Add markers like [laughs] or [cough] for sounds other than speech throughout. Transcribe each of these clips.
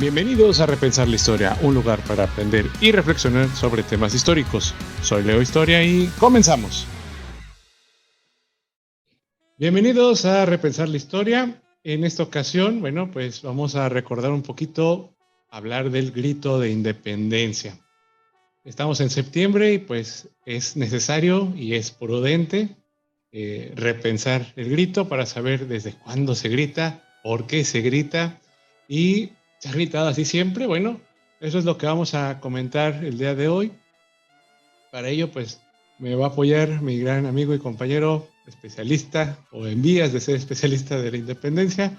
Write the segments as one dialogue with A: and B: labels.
A: Bienvenidos a Repensar la Historia, un lugar para aprender y reflexionar sobre temas históricos. Soy Leo Historia y comenzamos. Bienvenidos a Repensar la Historia. En esta ocasión, bueno, pues vamos a recordar un poquito, hablar del grito de independencia. Estamos en septiembre y pues es necesario y es prudente eh, repensar el grito para saber desde cuándo se grita, por qué se grita y se ha gritado así siempre. Bueno, eso es lo que vamos a comentar el día de hoy. Para ello, pues me va a apoyar mi gran amigo y compañero especialista o en vías de ser especialista de la independencia,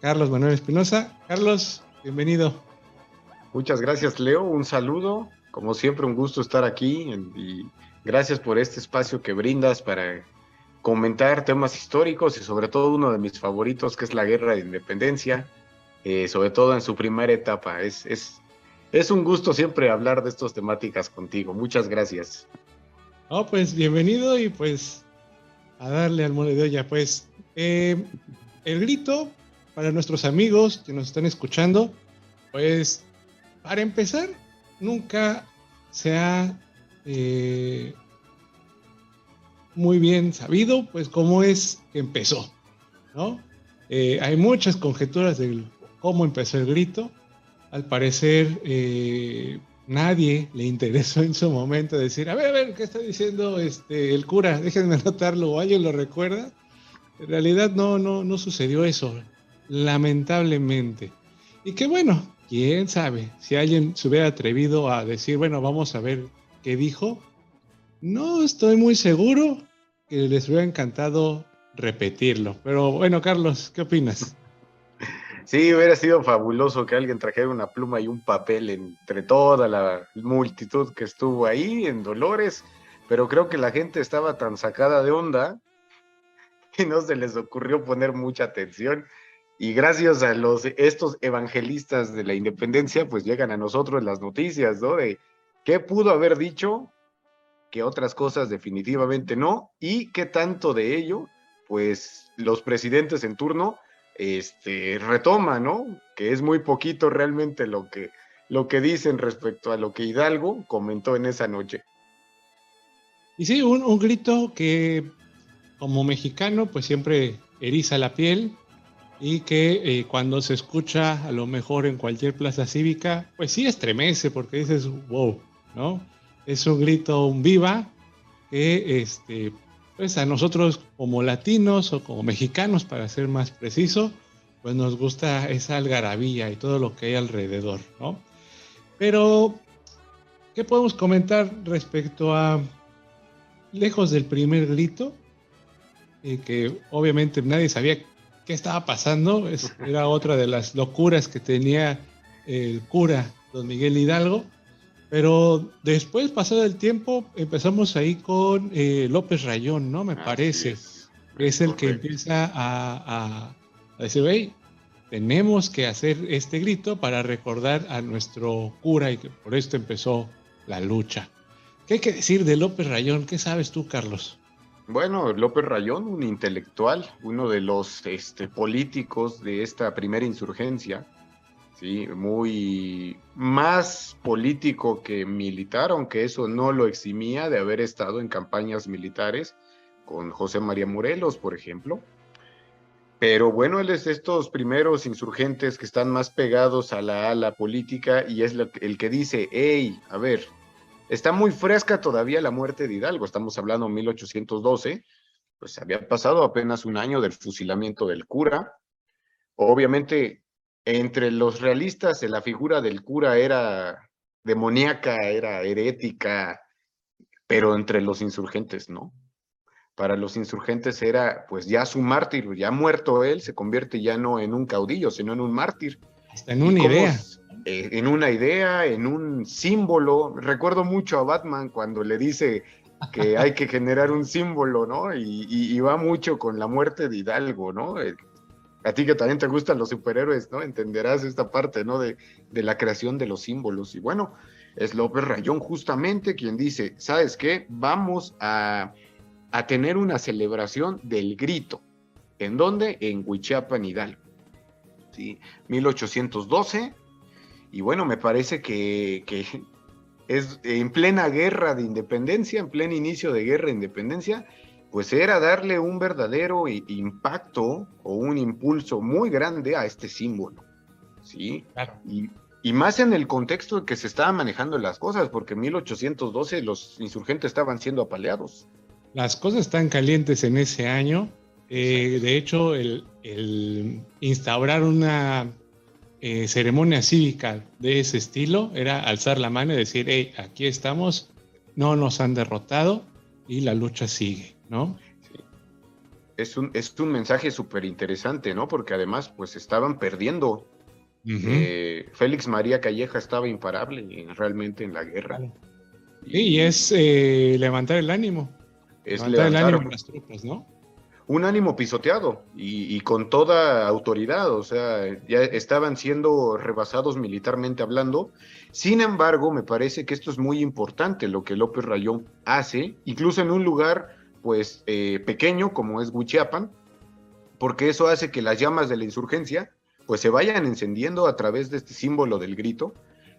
A: Carlos Manuel Espinosa. Carlos, bienvenido.
B: Muchas gracias, Leo. Un saludo. Como siempre, un gusto estar aquí y gracias por este espacio que brindas para comentar temas históricos y sobre todo uno de mis favoritos que es la guerra de independencia eh, sobre todo en su primera etapa. Es, es, es un gusto siempre hablar de estas temáticas contigo. Muchas gracias.
A: Oh, pues bienvenido y pues a darle al mole de olla. Pues eh, el grito para nuestros amigos que nos están escuchando, pues para empezar, nunca se ha eh, muy bien sabido, pues cómo es que empezó, ¿no? hay muchas conjeturas del cómo empezó el grito. Al parecer, eh, nadie le interesó en su momento decir, a ver, a ver, ¿qué está diciendo este, el cura? Déjenme anotarlo, o alguien lo recuerda. En realidad no, no, no sucedió eso, lamentablemente. Y que bueno, quién sabe, si alguien se hubiera atrevido a decir, bueno, vamos a ver qué dijo, no estoy muy seguro que les hubiera encantado repetirlo. Pero bueno, Carlos, ¿qué opinas?
B: Sí, hubiera sido fabuloso que alguien trajera una pluma y un papel entre toda la multitud que estuvo ahí en Dolores, pero creo que la gente estaba tan sacada de onda [laughs] que no se les ocurrió poner mucha atención. Y gracias a estos evangelistas de la independencia, pues llegan a nosotros las noticias, ¿no? De qué pudo haber dicho, que otras cosas definitivamente no, y qué tanto de ello, pues los presidentes en turno este, retoma, ¿no? Que es muy poquito realmente lo que, lo que dicen respecto a lo que Hidalgo comentó en esa noche.
A: Y sí, un, grito que como mexicano pues siempre eriza la piel y que eh, cuando se escucha a lo mejor en cualquier plaza cívica pues sí estremece porque dices wow, ¿no? Es un grito, un viva que este, pues a nosotros como latinos o como mexicanos, para ser más preciso, pues nos gusta esa algarabía y todo lo que hay alrededor, ¿no? Pero, ¿qué podemos comentar respecto a, lejos del primer grito, eh, que obviamente nadie sabía qué estaba pasando, [laughs] era otra de las locuras que tenía el cura don Miguel Hidalgo, pero después, pasado el tiempo, empezamos ahí con eh, López Rayón, ¿no? Me parece. Es, es el que empieza a, decir, hey, tenemos que hacer este grito para recordar a nuestro cura y que por esto empezó la lucha. ¿Qué hay que decir de López Rayón? ¿Qué sabes tú, Carlos?
B: Bueno, López Rayón, un intelectual, uno de los este, políticos de esta primera insurgencia, ¿sí? muy más político que militar, aunque eso no lo eximía de haber estado en campañas militares con José María Morelos, por ejemplo. Pero bueno, él es estos primeros insurgentes que están más pegados a la ala política y es el que dice, hey, a ver, está muy fresca todavía la muerte de Hidalgo, estamos hablando de 1812, pues había pasado apenas un año del fusilamiento del cura. Obviamente entre los realistas la figura del cura era demoníaca, era herética, pero entre los insurgentes no. Para los insurgentes era pues ya su mártir, ya muerto él, se convierte ya no en un caudillo, sino en un mártir.
A: en una idea.
B: Eh, en una idea, en un símbolo. Recuerdo mucho a Batman cuando le dice que hay que generar un símbolo, ¿no? Y, y va mucho con la muerte de Hidalgo, ¿no? A ti que también te gustan los superhéroes, ¿no? Entenderás esta parte, ¿no? De, la creación de los símbolos. Y bueno, es López Rayón justamente quien dice, ¿sabes qué? Vamos a, tener una celebración del grito. ¿En dónde? En Huichapan, Hidalgo. ¿Sí? 1812. Y bueno, me parece que, es en plena guerra de independencia, en pleno inicio de guerra de independencia, pues era darle un verdadero impacto o un impulso muy grande a este símbolo. ¿sí? Y, y, más en el contexto en que se estaban manejando las cosas, porque en 1812 los insurgentes estaban siendo apaleados.
A: Las cosas están calientes en ese año. Eh, de hecho, el, instaurar una eh, ceremonia cívica de ese estilo era alzar la mano y decir, hey, aquí estamos, no nos han derrotado y la lucha sigue, ¿no?
B: Es un, es un mensaje súper interesante, ¿no? Porque además, pues estaban perdiendo eh, Félix María Calleja estaba imparable realmente en la guerra.
A: y es eh, levantar el ánimo.
B: Es levantar, el ánimo las tropas, ¿no? Un ánimo pisoteado y, con toda autoridad, o sea, ya estaban siendo rebasados militarmente hablando. Sin embargo, me parece que esto es muy importante lo que López Rayón hace, incluso en un lugar pues eh, pequeño como es Huichiapan, porque eso hace que las llamas de la insurgencia pues se vayan encendiendo a través de este símbolo del grito,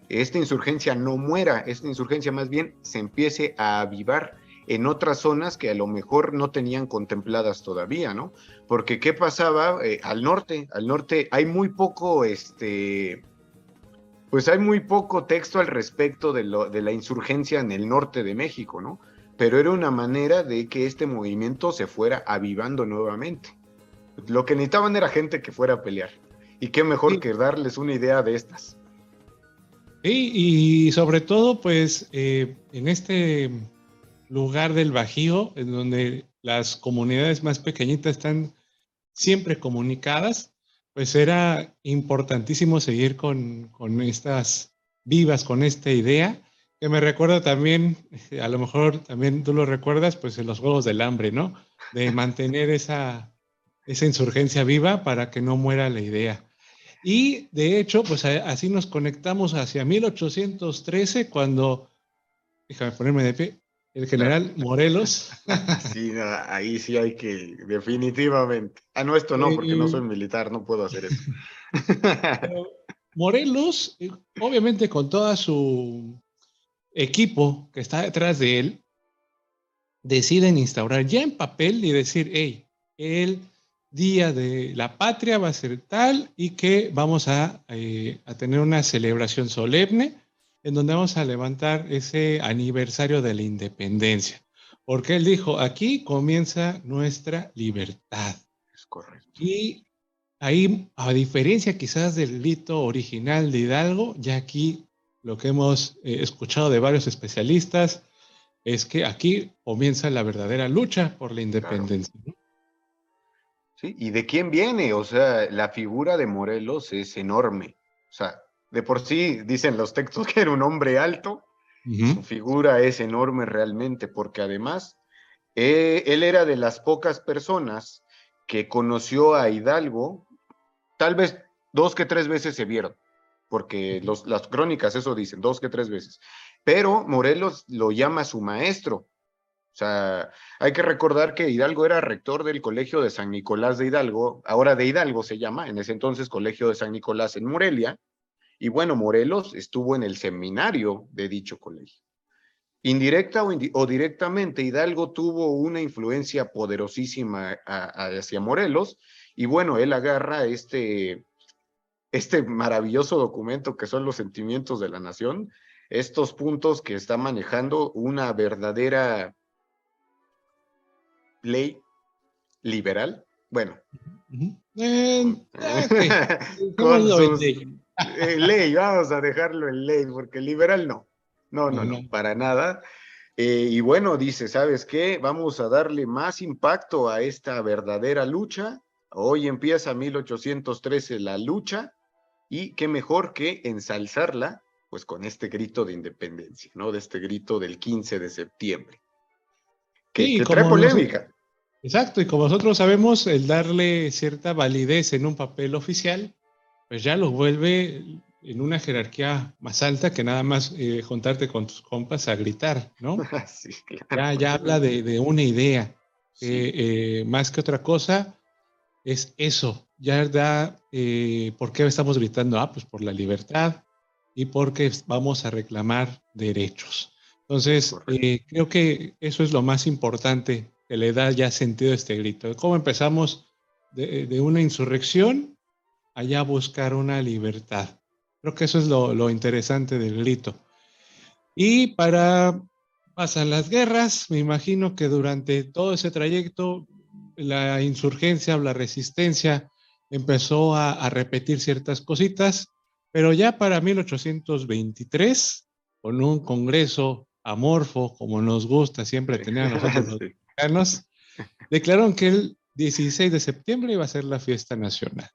B: esta insurgencia no muera, esta insurgencia más bien se empiece a avivar en otras zonas que a lo mejor no tenían contempladas todavía, ¿no? Porque ¿qué pasaba eh, al norte? Al norte hay muy poco, este, pues hay muy poco texto al respecto de, lo, de la insurgencia en el norte de México, ¿no? Pero era una manera de que este movimiento se fuera avivando nuevamente. Lo que necesitaban era gente que fuera a pelear. Y qué mejor que darles una idea de estas.
A: y sobre todo, pues, eh, en este lugar del Bajío, en donde las comunidades más pequeñitas están siempre comunicadas, pues era importantísimo seguir con, con estas vivas, con esta idea, que me recuerda también, a lo mejor también tú lo recuerdas, pues en los Juegos del Hambre, ¿no? De mantener esa, esa insurgencia viva para que no muera la idea. Y de hecho, pues así nos conectamos hacia 1813 cuando, déjame ponerme de pie, el general [laughs] Morelos.
B: Sí, ahí sí hay que, definitivamente. Ah, no, esto no, porque no soy militar, no puedo hacer eso.
A: Morelos, eh, obviamente con todo su equipo que está detrás de él, deciden instaurar ya en papel y decir, hey, él Día de la Patria va a ser tal y que vamos eh, a, tener una celebración solemne en donde vamos a levantar ese aniversario de la independencia. Porque él dijo, aquí comienza nuestra libertad.
B: Es correcto.
A: Y ahí, a diferencia quizás del grito original de Hidalgo, ya aquí lo que hemos eh, escuchado de varios especialistas es que aquí comienza la verdadera lucha por la independencia.
B: ¿sí? ¿Y de quién viene? O sea, la figura de Morelos es enorme. O sea, de por sí dicen los textos [laughs] que era un hombre alto, su figura es enorme realmente, porque además eh, él era de las pocas personas que conoció a Hidalgo, tal vez dos que tres veces se vieron, porque los, las crónicas eso dicen, dos que tres veces. Pero Morelos lo llama su maestro, o sea, hay que recordar que Hidalgo era rector del Colegio de San Nicolás de Hidalgo, ahora de Hidalgo se llama, en ese entonces Colegio de San Nicolás en Morelia, y bueno, Morelos estuvo en el seminario de dicho colegio. Indirecta o, directamente, Hidalgo tuvo una influencia poderosísima hacia Morelos, y bueno, él agarra este, este maravilloso documento que son los sentimientos de la nación, estos puntos que está manejando una verdadera ley liberal. Bueno. Eh, [laughs] eh, ley, vamos a dejarlo en ley, porque liberal no. No, no, no, para nada. Eh, y bueno, dice, ¿sabes qué? Vamos a darle más impacto a esta verdadera lucha. Hoy empieza 1813 la lucha y qué mejor que ensalzarla pues con este grito de independencia, ¿no? De este grito del 15 de septiembre. Que, trae polémica.
A: Exacto, y como nosotros sabemos, el darle cierta validez en un papel oficial, pues ya lo vuelve en una jerarquía más alta que nada más eh, juntarte con tus compas a gritar, ¿no? [laughs] Sí, ya, ya habla de, una idea. Eh, más que otra cosa, es eso. Ya da, eh, ¿por qué estamos gritando? Ah, pues por la libertad, y porque vamos a reclamar derechos. Entonces, eh, creo que eso es lo más importante que le da ya sentido a este grito. ¿Cómo empezamos de, una insurrección allá a buscar una libertad? Creo que eso es lo, lo interesante del grito. Y para pasan las guerras, me imagino que durante todo ese trayecto la insurgencia o la resistencia empezó a, repetir ciertas cositas, pero ya para 1823, con un congreso amorfo, como nos gusta siempre tener a nosotros los [laughs] mexicanos, declararon que el 16 de septiembre iba a ser la fiesta nacional,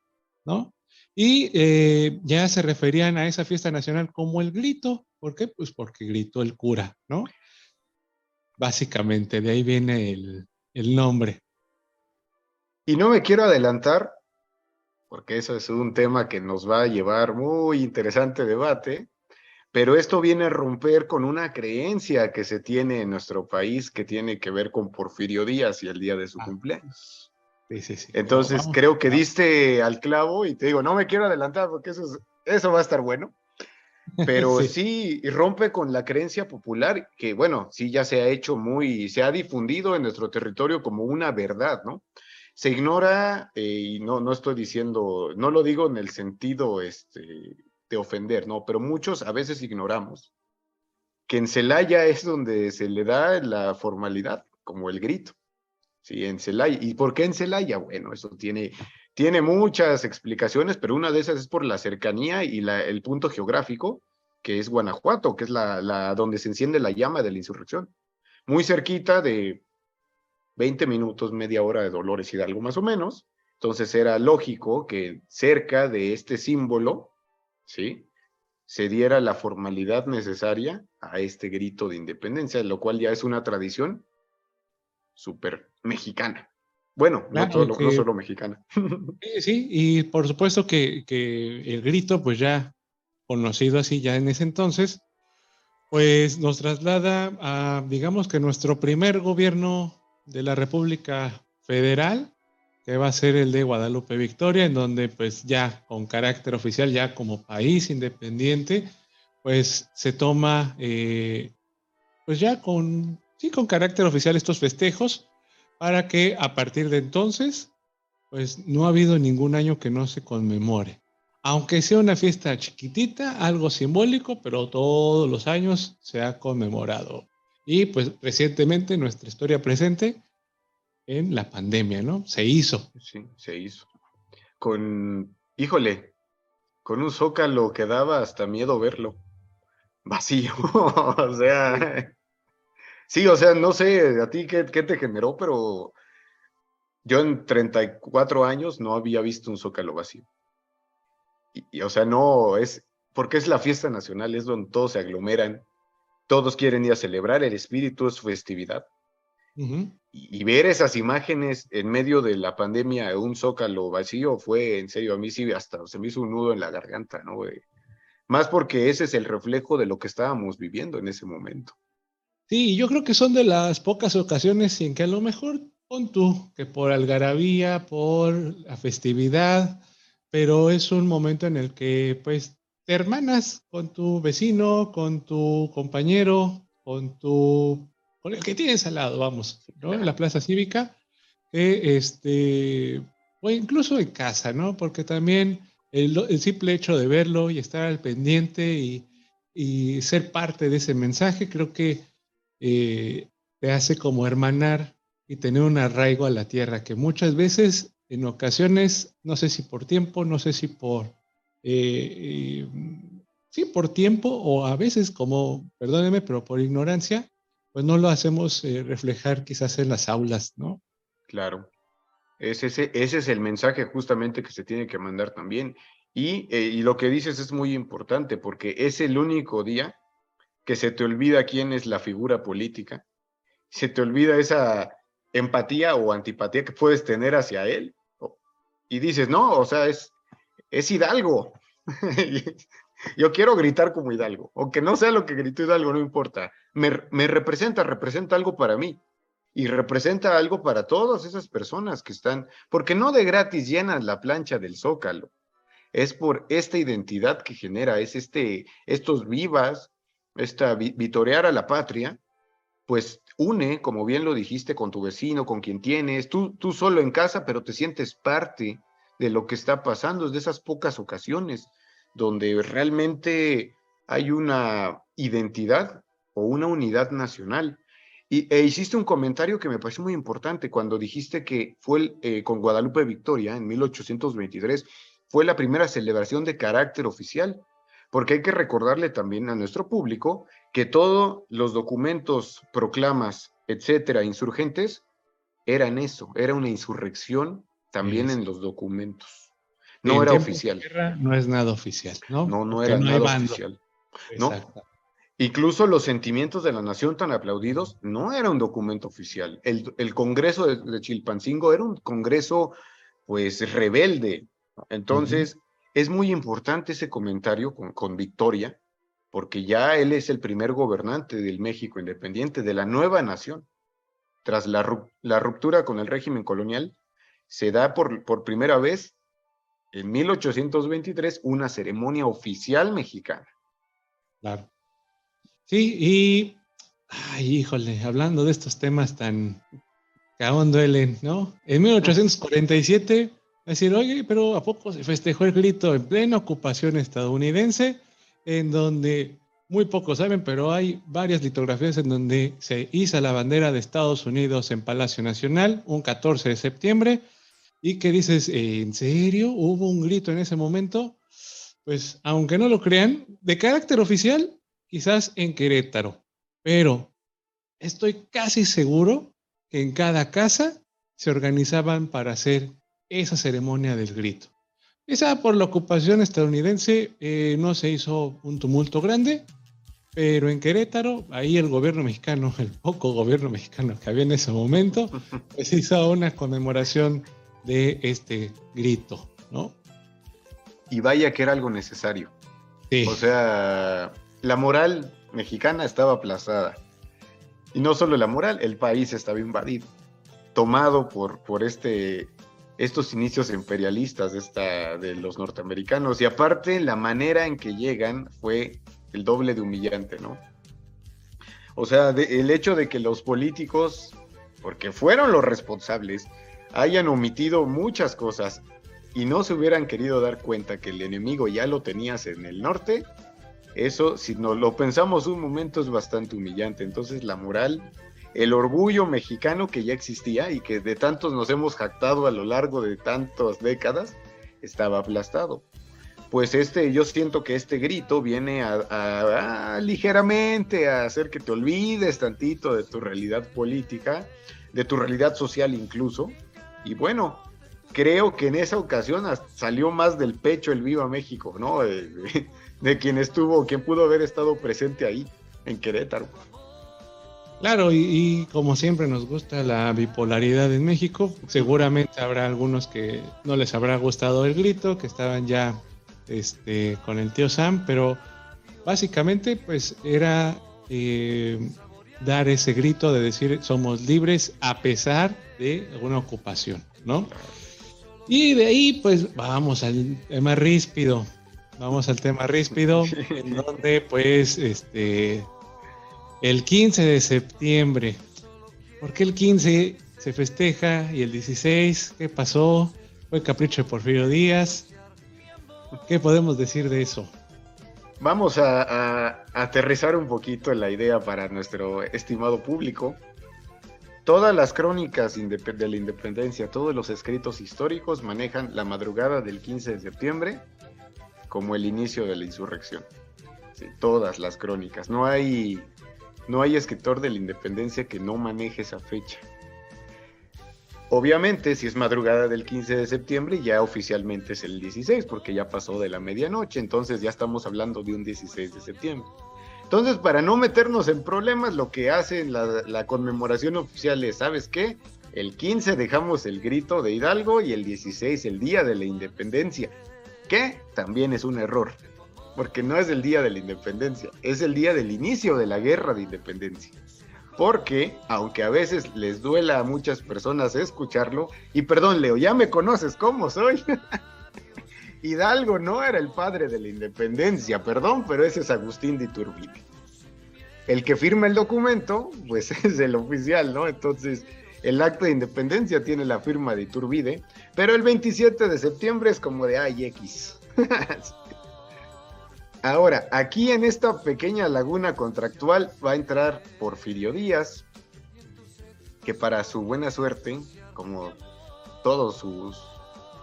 A: ¿no? Y eh, ya se referían a esa fiesta nacional como el grito. ¿Por qué? Pues porque gritó el cura, ¿no? Básicamente, de ahí viene el, el nombre.
B: Y no me quiero adelantar, porque eso es un tema que nos va a llevar muy interesante debate, pero esto viene a romper con una creencia que se tiene en nuestro país que tiene que ver con Porfirio Díaz y el día de su ah. cumpleaños. Sí, sí, sí. Entonces creo que diste al clavo y te digo, no me quiero adelantar porque eso, eso va a estar bueno. Pero [laughs] sí. rompe con la creencia popular que, bueno, sí ya se ha hecho muy, se ha difundido en nuestro territorio como una verdad, ¿no? Se ignora, eh, y no, no estoy diciendo, no lo digo en el sentido este, de ofender, ¿no? Pero muchos a veces ignoramos que en Celaya es donde se le da la formalidad, como el grito. Sí, en Celaya. ¿Y por qué en Celaya? Bueno, eso tiene, tiene muchas explicaciones, pero una de esas es por la cercanía y la, el punto geográfico, que es Guanajuato, que es la, la, donde se enciende la llama de la insurrección. Muy cerquita de, 20 minutos, media hora de Dolores Hidalgo más o menos. Entonces era lógico que cerca de este símbolo, ¿sí? Se diera la formalidad necesaria a este grito de independencia, lo cual ya es una tradición súper mexicana. Bueno, no, solo, mexicana. [laughs]
A: Sí, y por supuesto que, que el grito, pues ya conocido así ya en ese entonces, pues nos traslada a, digamos que nuestro primer gobierno de la República Federal, que va a ser el de Guadalupe Victoria, en donde pues ya con carácter oficial, ya como país independiente, pues se toma, eh, pues ya con, sí, con carácter oficial estos festejos, para que a partir de entonces, pues no ha habido ningún año que no se conmemore. Aunque sea una fiesta chiquitita, algo simbólico, pero todos los años se ha conmemorado. Y pues recientemente nuestra historia presente en la pandemia, ¿no? Se hizo.
B: Sí, se hizo. Con, híjole, con un zócalo que daba hasta miedo verlo. [laughs] Vacío. o sea, sí, o sea, no sé a ti qué, qué te generó, pero yo en 34 años no había visto un zócalo vacío. y, o sea, no, es porque es la fiesta nacional, es donde todos se aglomeran, todos quieren ir a celebrar, el espíritu es festividad. y, ver esas imágenes en medio de la pandemia, un zócalo vacío, fue en serio, a mí sí, hasta se me hizo un nudo en la garganta, ¿no? Más porque ese es el reflejo de lo que estábamos viviendo en ese momento.
A: Sí, yo creo que son de las pocas ocasiones en que a lo mejor pon tú que por algarabía, por la festividad, pero es un momento en el que pues hermanas con tu vecino, con tu compañero, con tu con el que tienes al lado, vamos, ¿no? En la plaza cívica, este, o incluso en casa, ¿no? Porque también el, simple hecho de verlo y estar al pendiente y, ser parte de ese mensaje, creo que eh, te hace como hermanar y tener un arraigo a la tierra, que muchas veces, en ocasiones, no sé si por tiempo, no sé si por eh, sí, por tiempo o a veces como, perdóneme, pero por ignorancia, pues no lo hacemos eh, reflejar quizás en las aulas, ¿no?
B: Claro. ese, ese es el mensaje justamente que se tiene que mandar también. Y, eh, y lo que dices es muy importante porque es el único día que se te olvida quién es la figura política, se te olvida esa empatía o antipatía que puedes tener hacia él. Y dices, no, o sea, es, es Hidalgo. [laughs] Yo quiero gritar como Hidalgo, aunque no sea lo que gritó Hidalgo, no importa. Me, representa, representa algo para mí y representa algo para todas esas personas que están, porque no de gratis llenan la plancha del Zócalo. es por esta identidad que genera, es este, estos vivas, esta vitorear a la patria, pues une, como bien lo dijiste, con tu vecino, con quien tienes, tú, tú solo en casa, pero te sientes parte de lo que está pasando, es de esas pocas ocasiones donde realmente hay una identidad o una unidad nacional. Y, e hiciste un comentario que me pareció muy importante cuando dijiste que fue eh, con Guadalupe Victoria en 1823, fue la primera celebración de carácter oficial, porque hay que recordarle también a nuestro público que todos los documentos, proclamas, etcétera, insurgentes, eran eso, era una insurrección también en los documentos. No era oficial.
A: no es nada oficial, ¿no?
B: No, no era nada oficial. ¿no? Incluso los sentimientos de la nación tan aplaudidos no era un documento oficial. El, Congreso de, Chilpancingo era un Congreso, pues, rebelde. Entonces, es muy importante ese comentario con, Victoria, porque ya él es el primer gobernante del México independiente, de la nueva nación. Tras la, ruptura con el régimen colonial, se da por, por primera vez en 1823 una ceremonia oficial mexicana.
A: Claro. Sí, y, ay, híjole, hablando de estos temas tan que aún duelen, ¿no? En 1847, decir, oye, pero ¿a poco se festejó el grito en plena ocupación estadounidense? En donde muy pocos saben, pero hay varias litografías en donde se iza la bandera de Estados Unidos en Palacio Nacional un 14 de septiembre y que dices, ¿en serio? ¿Hubo un grito en ese momento? Pues aunque no lo crean, de carácter oficial, quizás en Querétaro, pero estoy casi seguro que en cada casa se organizaban para hacer esa ceremonia del grito. Esa por la ocupación estadounidense eh, no se hizo un tumulto grande, pero en Querétaro, ahí el gobierno mexicano, [laughs] el poco gobierno mexicano que había en ese momento, pues hizo una conmemoración de este grito, ¿no?
B: Y vaya que era algo necesario. O sea, la moral mexicana estaba aplazada. Y no solo la moral, el país estaba invadido, tomado por, por este, estos inicios imperialistas de, esta, de los norteamericanos. Y aparte, la manera en que llegan fue el doble de humillante, ¿no? O sea, el hecho de que los políticos, porque fueron los responsables, hayan omitido muchas cosas y no se hubieran querido dar cuenta que el enemigo ya lo tenías en el norte, eso, si no lo pensamos un momento, es bastante humillante. Entonces, la moral, el orgullo mexicano que ya existía y que de tantos nos hemos jactado a lo largo de tantas décadas, estaba aplastado. Pues este, yo siento que este grito viene a ligeramente a hacer que te olvides tantito de tu realidad política, de tu realidad social incluso, y bueno, creo que en esa ocasión salió más del pecho el Viva México, ¿no? De, quien estuvo, quien pudo haber estado presente ahí, en Querétaro.
A: Claro, y, como siempre nos gusta la bipolaridad en México, seguramente habrá algunos que no les habrá gustado el grito, que estaban ya este, con el tío Sam, pero básicamente pues era eh, dar ese grito de decir somos libres a pesar de alguna ocupación, ¿no? Y de ahí, pues vamos al tema ríspido. Vamos al tema ríspido, [laughs] en donde, pues, este, el 15 de septiembre. ¿Por qué el 15 se festeja y el 16? ¿Qué pasó? ¿Fue capricho de Porfirio Díaz? ¿Qué podemos decir de eso?
B: Vamos a, aterrizar un poquito la idea para nuestro estimado público. Todas las crónicas de la independencia, todos los escritos históricos manejan la madrugada del 15 de septiembre como el inicio de la insurrección. todas las crónicas. No hay, no hay escritor de la independencia que no maneje esa fecha. Obviamente, si es madrugada del 15 de septiembre, ya oficialmente es el 16, porque ya pasó de la medianoche, entonces ya estamos hablando de un 16 de septiembre. Entonces, para no meternos en problemas, lo que hace la, la conmemoración oficial es, ¿sabes qué? El 15 dejamos el grito de Hidalgo y el 16 el Día de la Independencia, que también es un error, porque no es el Día de la Independencia, es el día del inicio de la Guerra de Independencia porque aunque a veces les duela a muchas personas escucharlo, y perdón Leo, ya me conoces cómo soy, [laughs] Hidalgo no era el padre de la independencia, perdón, pero ese es Agustín de Iturbide. El que firma el documento, pues [laughs] es el oficial, ¿no? Entonces, el acto de independencia tiene la firma de Iturbide, pero el 27 de septiembre es como de ay X. [laughs] Ahora, aquí en esta pequeña laguna contractual va a entrar Porfirio Díaz, que para su buena suerte, como todos sus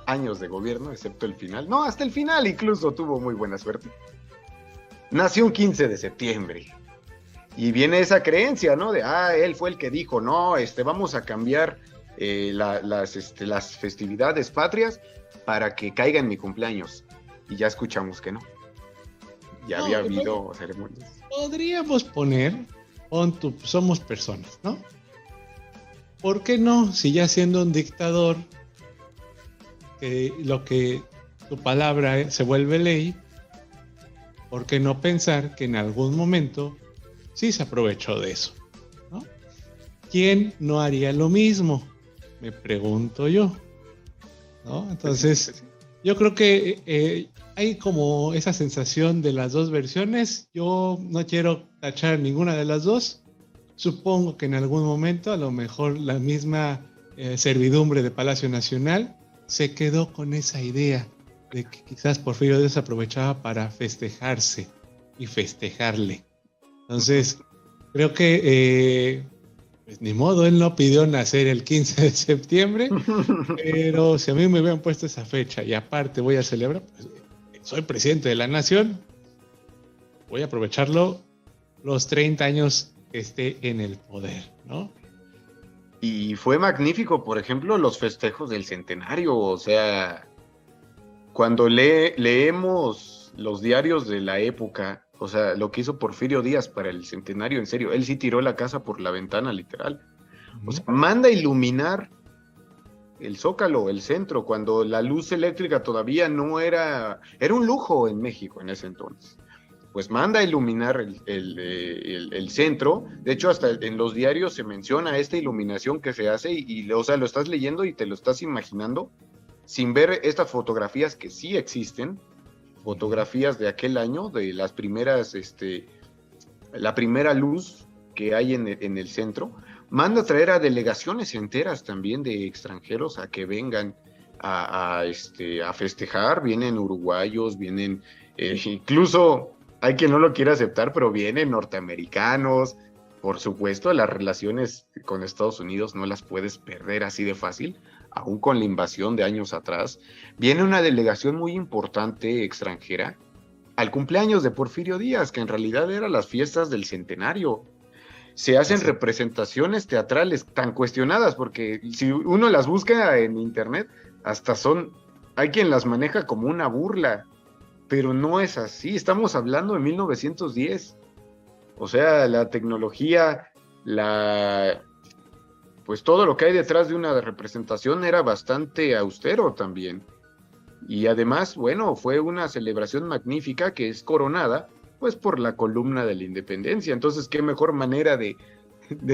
B: años de gobierno, excepto el final, no, hasta el final incluso tuvo muy buena suerte, nació un 15 de septiembre. Y viene esa creencia, ¿no? De, ah, él fue el que dijo, no, este, vamos a cambiar eh, las, este, las festividades patrias para que caiga en mi cumpleaños. Y ya escuchamos que no. Ya había habido ceremonias.
A: Podríamos poner, somos personas, ¿no? ¿Por qué no? Si ya siendo un dictador, lo que tu palabra se vuelve ley, ¿por qué no pensar que en algún momento sí se aprovechó de eso. ¿no? ¿Quién no haría lo mismo? Me pregunto yo. ¿no? Entonces, [laughs] yo creo que eh, hay como esa sensación de las dos versiones. Yo no quiero tachar ninguna de las dos. Supongo que en algún momento, a lo mejor la misma eh, servidumbre de Palacio Nacional se quedó con esa idea de que quizás Porfirio Díaz aprovechaba para festejarse y festejarle. Entonces, creo que, eh, pues ni modo, él no pidió nacer el 15 de septiembre, [laughs] pero si a mí me hubieran puesto esa fecha y aparte voy a celebrar, pues, soy presidente de la nación, voy a aprovecharlo los 30 años que esté en el poder, ¿no?
B: Y fue magnífico, por ejemplo, los festejos del centenario, o sea, cuando leemos los diarios de la época, o sea, lo que hizo Porfirio Díaz para el centenario, en serio, él sí tiró la casa por la ventana, literal. O sea, manda iluminar el zócalo, el centro, cuando la luz eléctrica todavía no era, era un lujo en México en ese entonces. Pues manda a iluminar el, el, centro. De hecho, hasta en los diarios se menciona esta iluminación que se hace y, y, o sea, lo estás leyendo y te lo estás imaginando sin ver estas fotografías que sí existen, fotografías de aquel año, de las primeras, este, la primera luz que hay en el, centro, manda a traer a delegaciones enteras también de extranjeros a que vengan a, este, a festejar, vienen uruguayos, vienen, eh, incluso hay quien no lo quiere aceptar, pero vienen norteamericanos, por supuesto, las relaciones con Estados Unidos no las puedes perder así de fácil, aún con la invasión de años atrás, viene una delegación muy importante extranjera al cumpleaños de Porfirio Díaz, que en realidad eran las fiestas del centenario. Se hacen representaciones teatrales tan cuestionadas, porque si uno las busca en internet, hasta son, hay quien las maneja como una burla, pero no es así, estamos hablando de 1910. O sea, la tecnología, la, pues todo lo que hay detrás de una representación era bastante austero también. Y además, bueno, fue una celebración magnífica que es coronada pues por la columna de la independencia. Entonces, qué mejor manera de,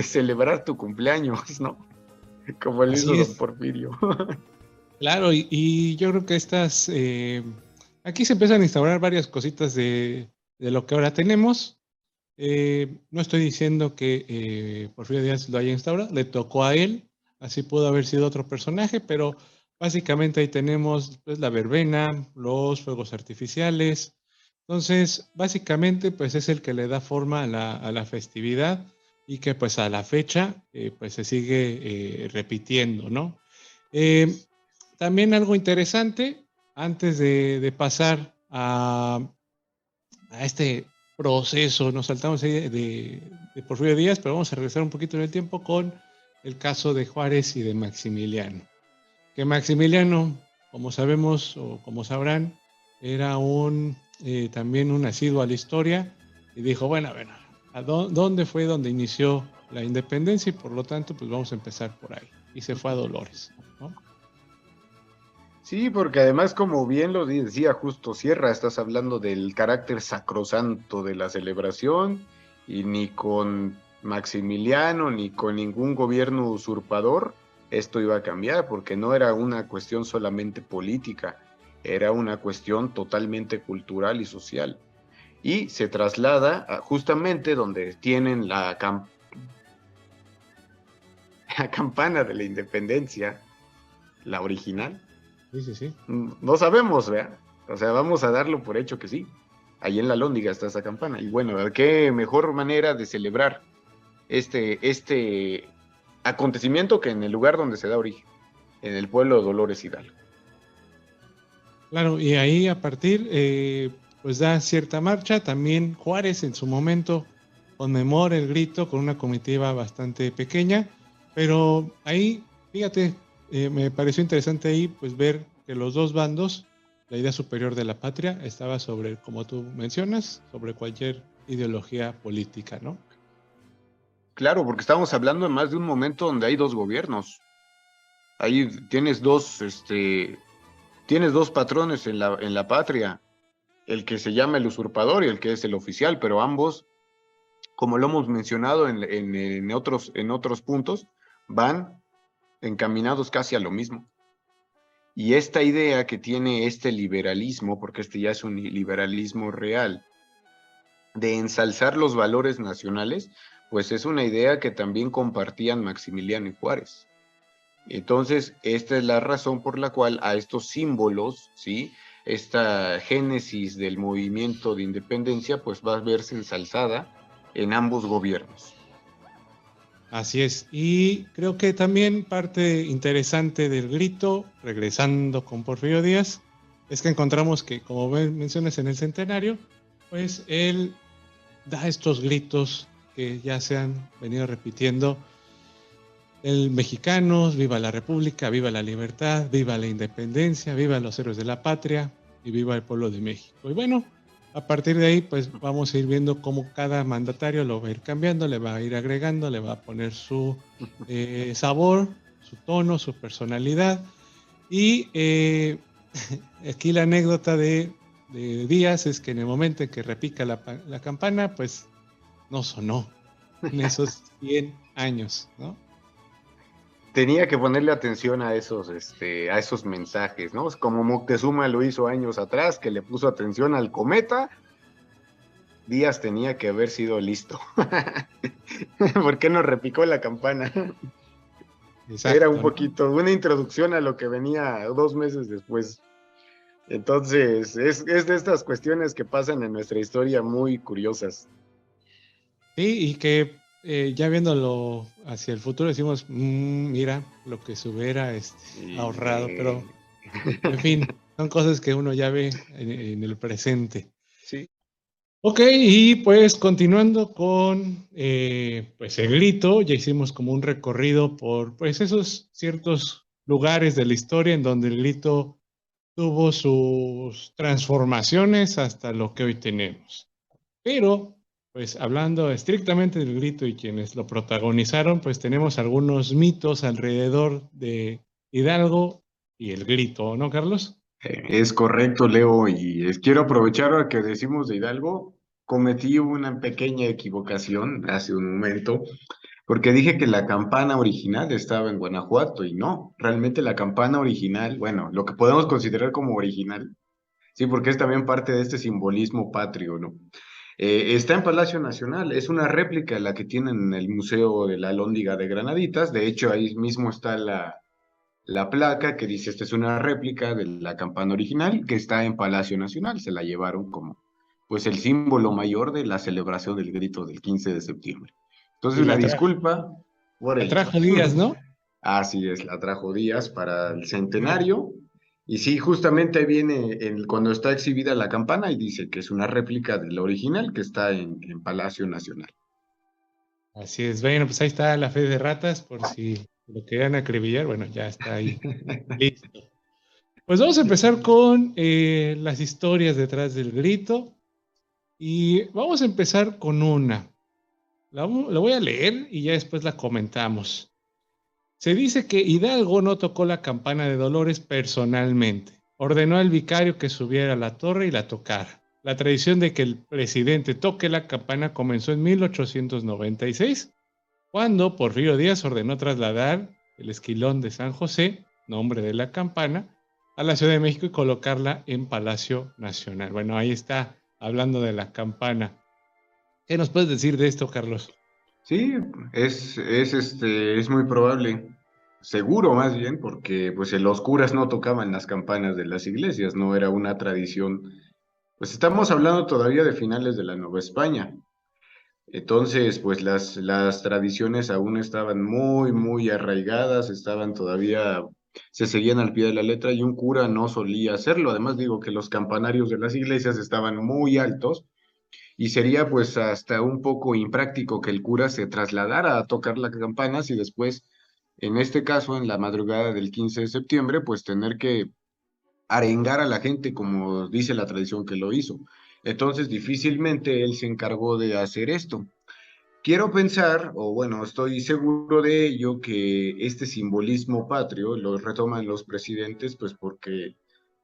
B: celebrar tu cumpleaños, ¿no? Como el hizo Don Porfirio.
A: Claro, y, yo creo que estas, eh, aquí se empiezan a instaurar varias cositas de, de lo que ahora tenemos. Eh, no estoy diciendo que eh, Porfirio Díaz lo haya instaurado, le tocó a él, así pudo haber sido otro personaje, pero básicamente ahí tenemos pues, la verbena, los fuegos artificiales. Entonces, básicamente, pues es el que le da forma a la, festividad y que pues a la fecha eh, pues se sigue repitiendo, ¿no? también algo interesante, antes de, pasar a, a este proceso, nos saltamos de, de, Porfirio Díaz, pero vamos a regresar un poquito en el tiempo con el caso de Juárez y de Maximiliano. Que Maximiliano, como sabemos o como sabrán, era un eh, también un asiduo a la historia y dijo, bueno, bueno, ¿a dónde fue donde inició la independencia? Y por lo tanto, pues vamos a empezar por ahí. Y se fue a Dolores.
B: Sí, porque además, como bien lo decía justo Sierra, estás hablando del carácter sacrosanto de la celebración y ni con Maximiliano ni con ningún gobierno usurpador esto iba a cambiar, porque no era una cuestión solamente política, era una cuestión totalmente cultural y social. Y se traslada justamente donde tienen la, [laughs] la campana de la independencia, la original.
A: Sí, sí, sí.
B: No sabemos, ¿vea? O sea, vamos a darlo por hecho que sí. Ahí en la Lóndiga está esa campana. Y bueno, qué mejor manera de celebrar este, este acontecimiento que en el lugar donde se da origen, en el pueblo de Dolores Hidalgo.
A: Claro, y ahí a partir, eh, pues da cierta marcha. También Juárez en su momento conmemora el grito con una comitiva bastante pequeña, pero ahí, fíjate, eh, me pareció interesante ahí pues ver que los dos bandos, la idea superior de la patria estaba sobre, como tú mencionas, sobre cualquier ideología política, ¿no?
B: Claro, porque estamos hablando de más de un momento donde hay dos gobiernos. Ahí tienes dos, este, tienes dos patrones en la, patria, el que se llama el usurpador y el que es el oficial, pero ambos, como lo hemos mencionado en, en, otros, en otros puntos, van encaminados casi a lo mismo. Y esta idea que tiene este liberalismo, porque este ya es un liberalismo real, de ensalzar los valores nacionales, pues es una idea que también compartían Maximiliano y Juárez. Entonces, esta es la razón por la cual a estos símbolos, ¿sí? Esta génesis del movimiento de independencia, pues va a verse ensalzada en ambos gobiernos.
A: Así es. Y creo que también parte interesante del grito, regresando con Porfirio Díaz, es que encontramos que, como mencionas en el centenario, pues él da estos gritos que ya se han venido repitiendo. El mexicanos, viva la República, viva la libertad, viva la independencia, viva los héroes de la patria y viva el pueblo de México. Y bueno, a partir de ahí, pues vamos a ir viendo cómo cada mandatario lo va a ir cambiando, le va a ir agregando, le va a poner su eh, sabor, su tono, su personalidad. Y eh, [laughs] aquí la anécdota de, Díaz es que en el momento en que repica la, la campana, pues no sonó en esos 100 años, ¿no?
B: Tenía que ponerle atención a esos, este, a esos mensajes, ¿no? Como Moctezuma lo hizo años atrás, que le puso atención al cometa. Díaz tenía que haber sido listo. [laughs] ¿Por qué no repicó la campana? Era un poquito, una introducción a lo que venía dos meses después. Entonces, es, es de estas cuestiones que pasan en nuestra historia muy curiosas.
A: Sí, y que eh, ya viéndolo hacia el futuro decimos, mm, mira lo que se hubiera este, ahorrado, pero en fin, son cosas que uno ya ve en, el presente.
B: Sí.
A: Ok, y pues continuando con eh, pues el grito, ya hicimos como un recorrido por pues esos ciertos lugares de la historia en donde el grito tuvo sus transformaciones hasta lo que hoy tenemos. Pero pues hablando estrictamente del grito y quienes lo protagonizaron, pues tenemos algunos mitos alrededor de Hidalgo y el grito, ¿no, Carlos?
B: Es correcto, Leo, y quiero aprovechar a que decimos de Hidalgo, cometí una pequeña equivocación hace un momento, porque dije que la campana original estaba en Guanajuato y no, realmente la campana original, bueno, lo que podemos considerar como original, sí, porque es también parte de este simbolismo patrio, ¿no? Eh, está en Palacio Nacional, es una réplica la que tienen en el Museo de la Lóndiga de Granaditas, de hecho ahí mismo está la, la placa que dice esta es una réplica de la campana original que está en Palacio Nacional, se la llevaron como pues el símbolo mayor de la celebración del grito del 15 de septiembre. Entonces la, disculpa
A: por el... trajo Díaz, ¿no?
B: Así es, la trajo Díaz para el centenario y sí, justamente viene cuando está exhibida la campana y dice que es una réplica de la original que está en, Palacio Nacional.
A: Así es, bueno, pues ahí está la fe de ratas, por si lo querían acribillar, bueno, ya está ahí. [laughs] Listo. Pues vamos a empezar con eh, las historias detrás del grito. Y vamos a empezar con una. la voy a leer y ya después la comentamos. Se dice que Hidalgo no tocó la campana de Dolores personalmente. Ordenó al vicario que subiera a la torre y la tocara. La tradición de que el presidente toque la campana comenzó en 1896, cuando Porfirio Díaz ordenó trasladar el esquilón de San José, nombre de la campana, a la Ciudad de México y colocarla en Palacio Nacional. Bueno, ahí está hablando de la campana. ¿Qué nos puedes decir de esto, Carlos?
B: Sí, es, es, este, es muy probable, seguro más bien, porque pues los curas no tocaban las campanas de las iglesias, no era una tradición. Pues estamos hablando todavía de finales de la Nueva España. Entonces, pues las, las tradiciones aún estaban muy, muy arraigadas, estaban todavía, se seguían al pie de la letra y un cura no solía hacerlo. Además, digo que los campanarios de las iglesias estaban muy altos y sería pues hasta un poco impráctico que el cura se trasladara a tocar las campanas y después, en este caso, en la madrugada del 15 de septiembre, pues tener que arengar a la gente como dice la tradición que lo hizo. Entonces, difícilmente él se encargó de hacer esto. Quiero pensar, o bueno, estoy seguro de ello, que este simbolismo patrio lo retoman los presidentes, pues porque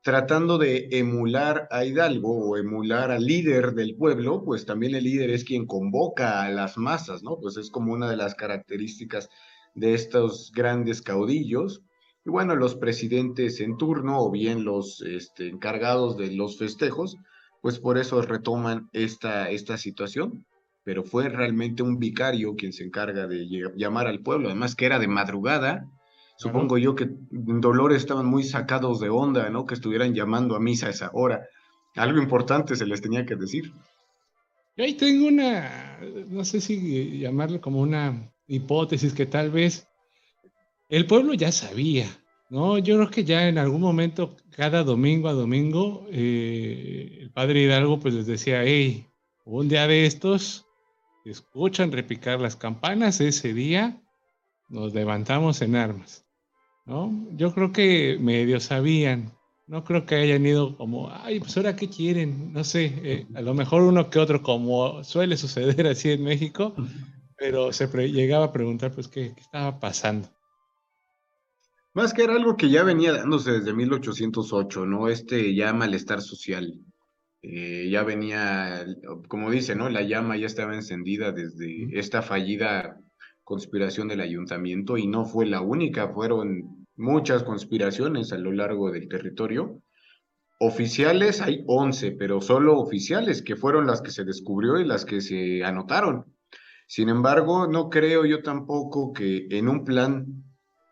B: tratando de emular a Hidalgo o emular al líder del pueblo, pues también el líder es quien convoca a las masas, ¿no? Pues es como una de las características de estos grandes caudillos. Y bueno, los presidentes en turno o bien los este, encargados de los festejos, pues por eso retoman esta, esta situación. Pero fue realmente un vicario quien se encarga de llamar al pueblo, además que era de madrugada, Supongo yo que en Dolores estaban muy sacados de onda, ¿no? Que estuvieran llamando a misa a esa hora. Algo importante se les tenía que decir.
A: Yo ahí tengo una, no sé si llamarlo como una hipótesis que tal vez el pueblo ya sabía, ¿no? Yo creo que ya en algún momento, cada domingo a domingo, eh, el padre Hidalgo pues les decía, hey, un día de estos, escuchan repicar las campanas, ese día nos levantamos en armas. ¿no? Yo creo que medio sabían, no creo que hayan ido como, ay, pues ahora qué quieren, no sé, eh, a lo mejor uno que otro, como suele suceder [laughs] así en México, pero se llegaba a preguntar, pues, ¿qué, estaba pasando?
B: Más que era algo que ya venía dándose desde 1808, ¿no? Este ya malestar social. Eh, ya venía, como dice, ¿no? La llama ya estaba encendida desde esta fallida conspiración del ayuntamiento y no fue la única, fueron muchas conspiraciones a lo largo del territorio. Oficiales hay 11, pero solo oficiales, que fueron las que se descubrió y las que se anotaron. Sin embargo, no creo yo tampoco que en un plan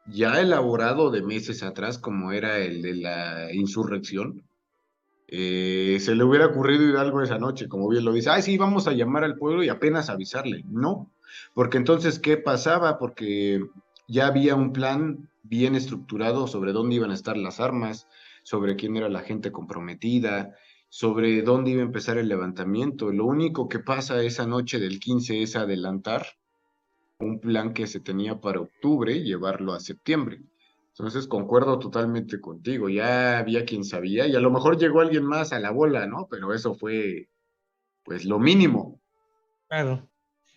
B: ya elaborado de meses atrás, como era el de la insurrección, eh, se le hubiera ocurrido algo esa noche, como bien lo dice, ay, sí, vamos a llamar al pueblo y apenas avisarle. No, porque entonces, ¿qué pasaba? Porque ya había un plan bien estructurado sobre dónde iban a estar las armas, sobre quién era la gente comprometida, sobre dónde iba a empezar el levantamiento. Lo único que pasa esa noche del 15 es adelantar un plan que se tenía para octubre y llevarlo a septiembre. Entonces concuerdo totalmente contigo, ya había quien sabía y a lo mejor llegó alguien más a la bola, ¿no? Pero eso fue pues lo mínimo.
A: Claro.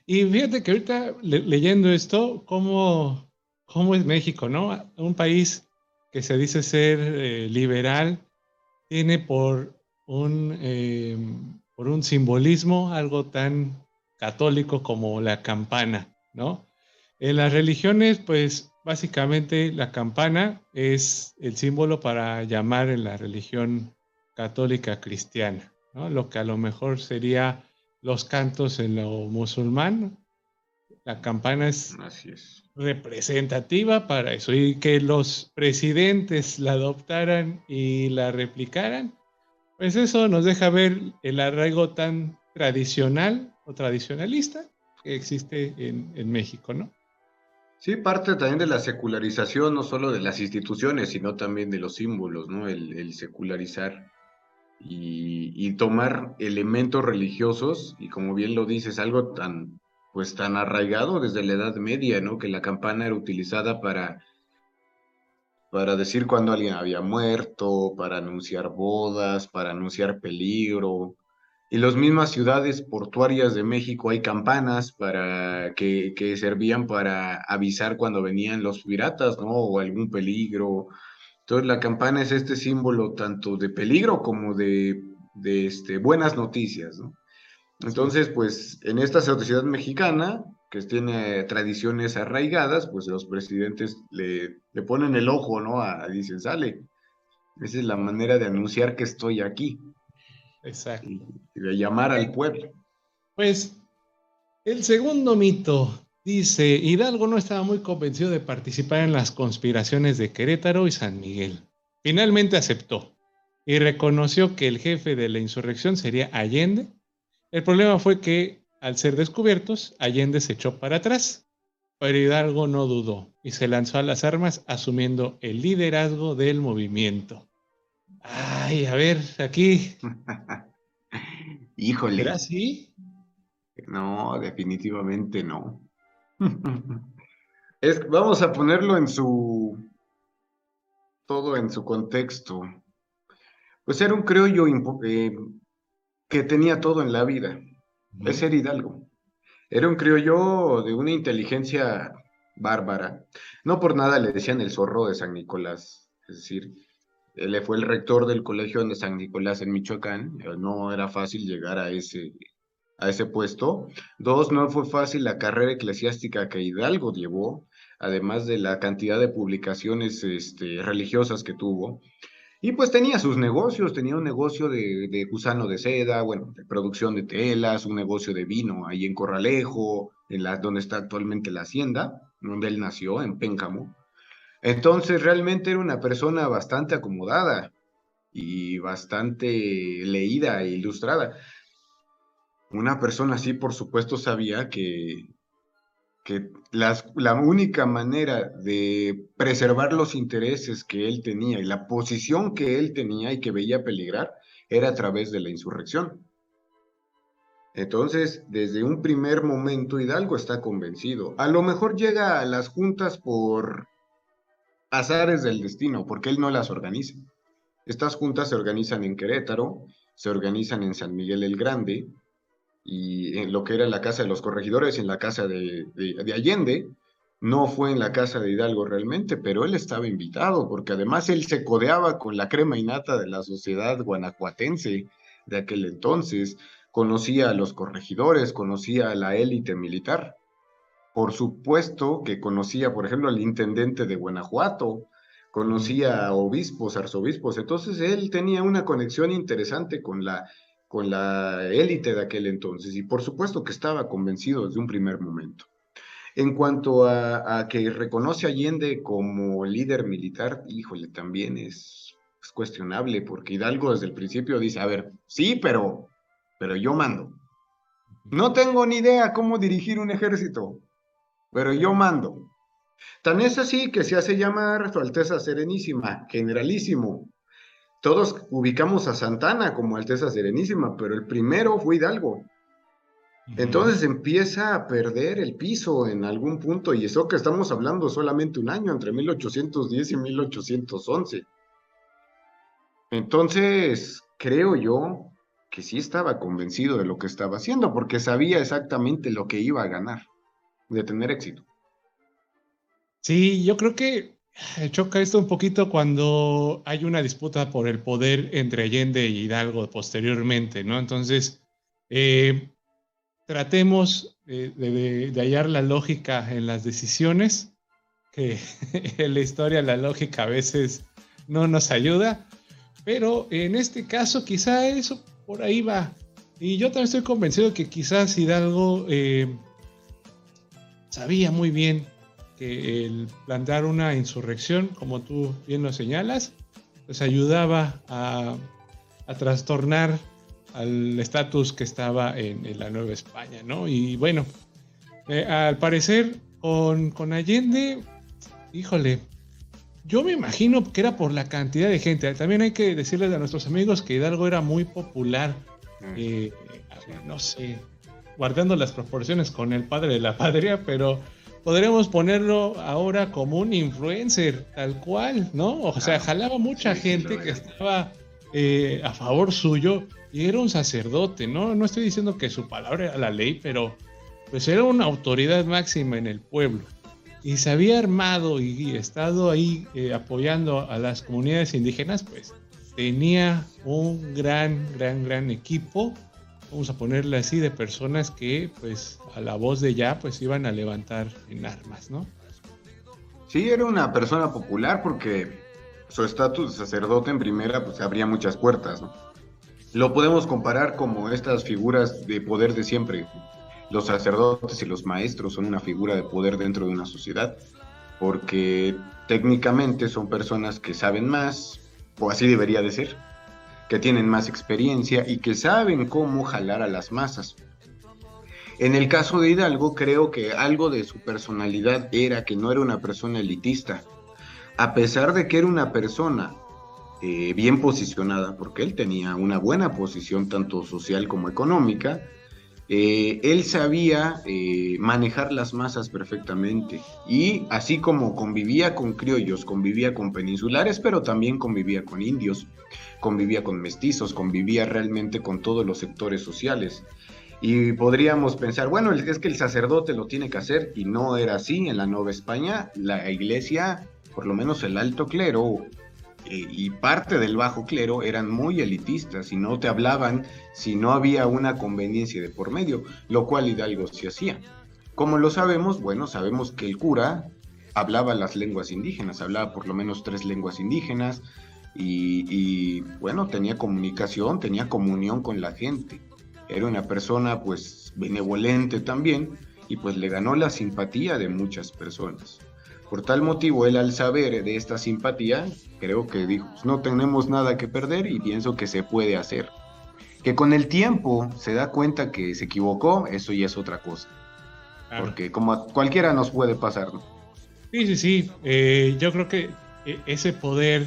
A: Y fíjate que ahorita leyendo esto, cómo cómo es México, ¿no? Un país que se dice ser eh, liberal tiene por un, eh, por un simbolismo algo tan católico como la campana, ¿no? En las religiones, pues básicamente la campana es el símbolo para llamar en la religión católica cristiana, ¿no? Lo que a lo mejor sería los cantos en lo musulmán. La campana es,
B: Así es
A: representativa para eso y que los presidentes la adoptaran y la replicaran, pues eso nos deja ver el arraigo tan tradicional o tradicionalista que existe en, México, ¿no?
B: Sí, parte también de la secularización, no solo de las instituciones, sino también de los símbolos, ¿no? El, secularizar y, y, tomar elementos religiosos, y como bien lo dices, algo tan pues tan arraigado desde la Edad Media, ¿no? Que la campana era utilizada para, para decir cuando alguien había muerto, para anunciar bodas, para anunciar peligro. Y las mismas ciudades portuarias de México hay campanas para que, que servían para avisar cuando venían los piratas, ¿no? O algún peligro. Entonces la campana es este símbolo tanto de peligro como de, de este, buenas noticias, ¿no? Entonces, pues en esta sociedad mexicana, que tiene tradiciones arraigadas, pues los presidentes le, le ponen el ojo, ¿no? A, dicen, sale, Esa es la manera de anunciar que estoy aquí.
A: Exacto. Y
B: de llamar al pueblo.
A: Pues el segundo mito dice, Hidalgo no estaba muy convencido de participar en las conspiraciones de Querétaro y San Miguel. Finalmente aceptó y reconoció que el jefe de la insurrección sería Allende. El problema fue que al ser descubiertos, Allende se echó para atrás, pero Hidalgo no dudó y se lanzó a las armas asumiendo el liderazgo del movimiento. Ay, a ver, aquí. [laughs]
B: Híjole.
A: ¿Era así?
B: No, definitivamente no. [laughs] es, vamos a ponerlo en su. todo en su contexto. Pues era un criollo eh, que tenía todo en la vida. Es ser Hidalgo. Era un criollo de una inteligencia bárbara. No por nada le decían el zorro de San Nicolás. Es decir, él fue el rector del colegio de San Nicolás en Michoacán. No era fácil llegar a ese, a ese puesto. Dos, no fue fácil la carrera eclesiástica que Hidalgo llevó, además de la cantidad de publicaciones este, religiosas que tuvo. Y pues tenía sus negocios, tenía un negocio de, de, gusano de seda, bueno, de producción de telas, un negocio de vino ahí en Corralejo, en la, donde está actualmente la hacienda, donde él nació, en Péncamo. Entonces realmente era una persona bastante acomodada y bastante leída e ilustrada. Una persona así, por supuesto, sabía que, que la única manera de preservar los intereses que él tenía y la posición que él tenía y que veía peligrar era a través de la insurrección. Entonces, desde un primer momento, Hidalgo está convencido. A lo mejor llega a las juntas por azares del destino, porque él no las organiza. Estas juntas se organizan en Querétaro, se organizan en San Miguel el Grande, y en lo que era la casa de los corregidores, en la casa de, Allende, no fue en la casa de Hidalgo realmente, pero él estaba invitado, porque además él se codeaba con la crema innata de la sociedad guanajuatense de aquel entonces, conocía a los corregidores, conocía a la élite militar. Por supuesto que conocía, por ejemplo, al intendente de Guanajuato, conocía a obispos, arzobispos, entonces él tenía una conexión interesante con la con la élite de aquel entonces y por supuesto que estaba convencido desde un primer momento. En cuanto a, que reconoce a Allende como líder militar, híjole, también es, es, cuestionable porque Hidalgo desde el principio dice, a ver, sí, pero, pero yo mando. No tengo ni idea cómo dirigir un ejército, pero yo mando. Tan es así que se hace llamar Su Alteza Serenísima, generalísimo, todos ubicamos a Santana como Alteza Serenísima, pero el primero fue Hidalgo. Entonces empieza a perder el piso en algún punto, y eso que estamos hablando solamente un año, entre 1810 y 1811. Entonces, creo yo que sí estaba convencido de lo que estaba haciendo, porque sabía exactamente lo que iba a ganar, de tener éxito.
A: Sí, yo creo que Choca esto un poquito cuando hay una disputa por el poder entre Allende y Hidalgo posteriormente, ¿no? Entonces, eh, tratemos de, hallar la lógica en las decisiones, que [laughs] en la historia la lógica a veces no nos ayuda, pero en este caso quizá eso por ahí va. Y yo también estoy convencido de que quizás Hidalgo eh, sabía muy bien el plantar una insurrección, como tú bien lo señalas, pues ayudaba a, trastornar al estatus que estaba en, la Nueva España, ¿no? Y bueno, eh, al parecer con, con, Allende, híjole, yo me imagino que era por la cantidad de gente. También hay que decirles a nuestros amigos que Hidalgo era muy popular, mm. eh, no sé, guardando las proporciones con el padre de la [laughs] patria, pero podremos ponerlo ahora como un influencer, tal cual, ¿no? O sea, jalaba mucha gente que estaba eh, a favor suyo y era un sacerdote, ¿no? No estoy diciendo que su palabra era la ley, pero pues era una autoridad máxima en el pueblo. Y se había armado y estado ahí eh, apoyando a las comunidades indígenas, pues tenía un gran, gran, gran equipo vamos a ponerle así, de personas que pues a la voz de ya pues iban a levantar en armas, ¿no?
B: Sí, era una persona popular porque su estatus de sacerdote en primera, pues abría muchas puertas, ¿no? Lo podemos comparar como estas figuras de poder de siempre. Los sacerdotes y los maestros son una figura de poder dentro de una sociedad, porque técnicamente son personas que saben más, o así debería de ser, que tienen más experiencia y que saben cómo jalar a las masas. En el caso de Hidalgo, creo que algo de su personalidad era que no era una persona elitista. A pesar de que era una persona eh, bien posicionada, porque él tenía una buena posición tanto social como económica, eh, él sabía eh, manejar las masas perfectamente y así como convivía con criollos, convivía con peninsulares, pero también convivía con indios, convivía con mestizos, convivía realmente con todos los sectores sociales. Y podríamos pensar, bueno, es que el sacerdote lo tiene que hacer y no era así en la Nueva España. La iglesia, por lo menos el alto clero y parte del bajo clero eran muy elitistas y no te hablaban si no había una conveniencia de por medio, lo cual Hidalgo se hacía. Como lo sabemos, bueno, sabemos que el cura hablaba las lenguas indígenas, hablaba por lo menos tres lenguas indígenas y, y bueno, tenía comunicación, tenía comunión con la gente era una persona pues benevolente también y pues le ganó la simpatía de muchas personas. Por tal motivo, él al saber de esta simpatía, creo que dijo, pues, no tenemos nada que perder y pienso que se puede hacer. Que con el tiempo se da cuenta que se equivocó, eso ya es otra cosa. Porque como a cualquiera nos puede pasar. ¿no?
A: Sí, sí, sí. Eh, yo creo que eh, ese poder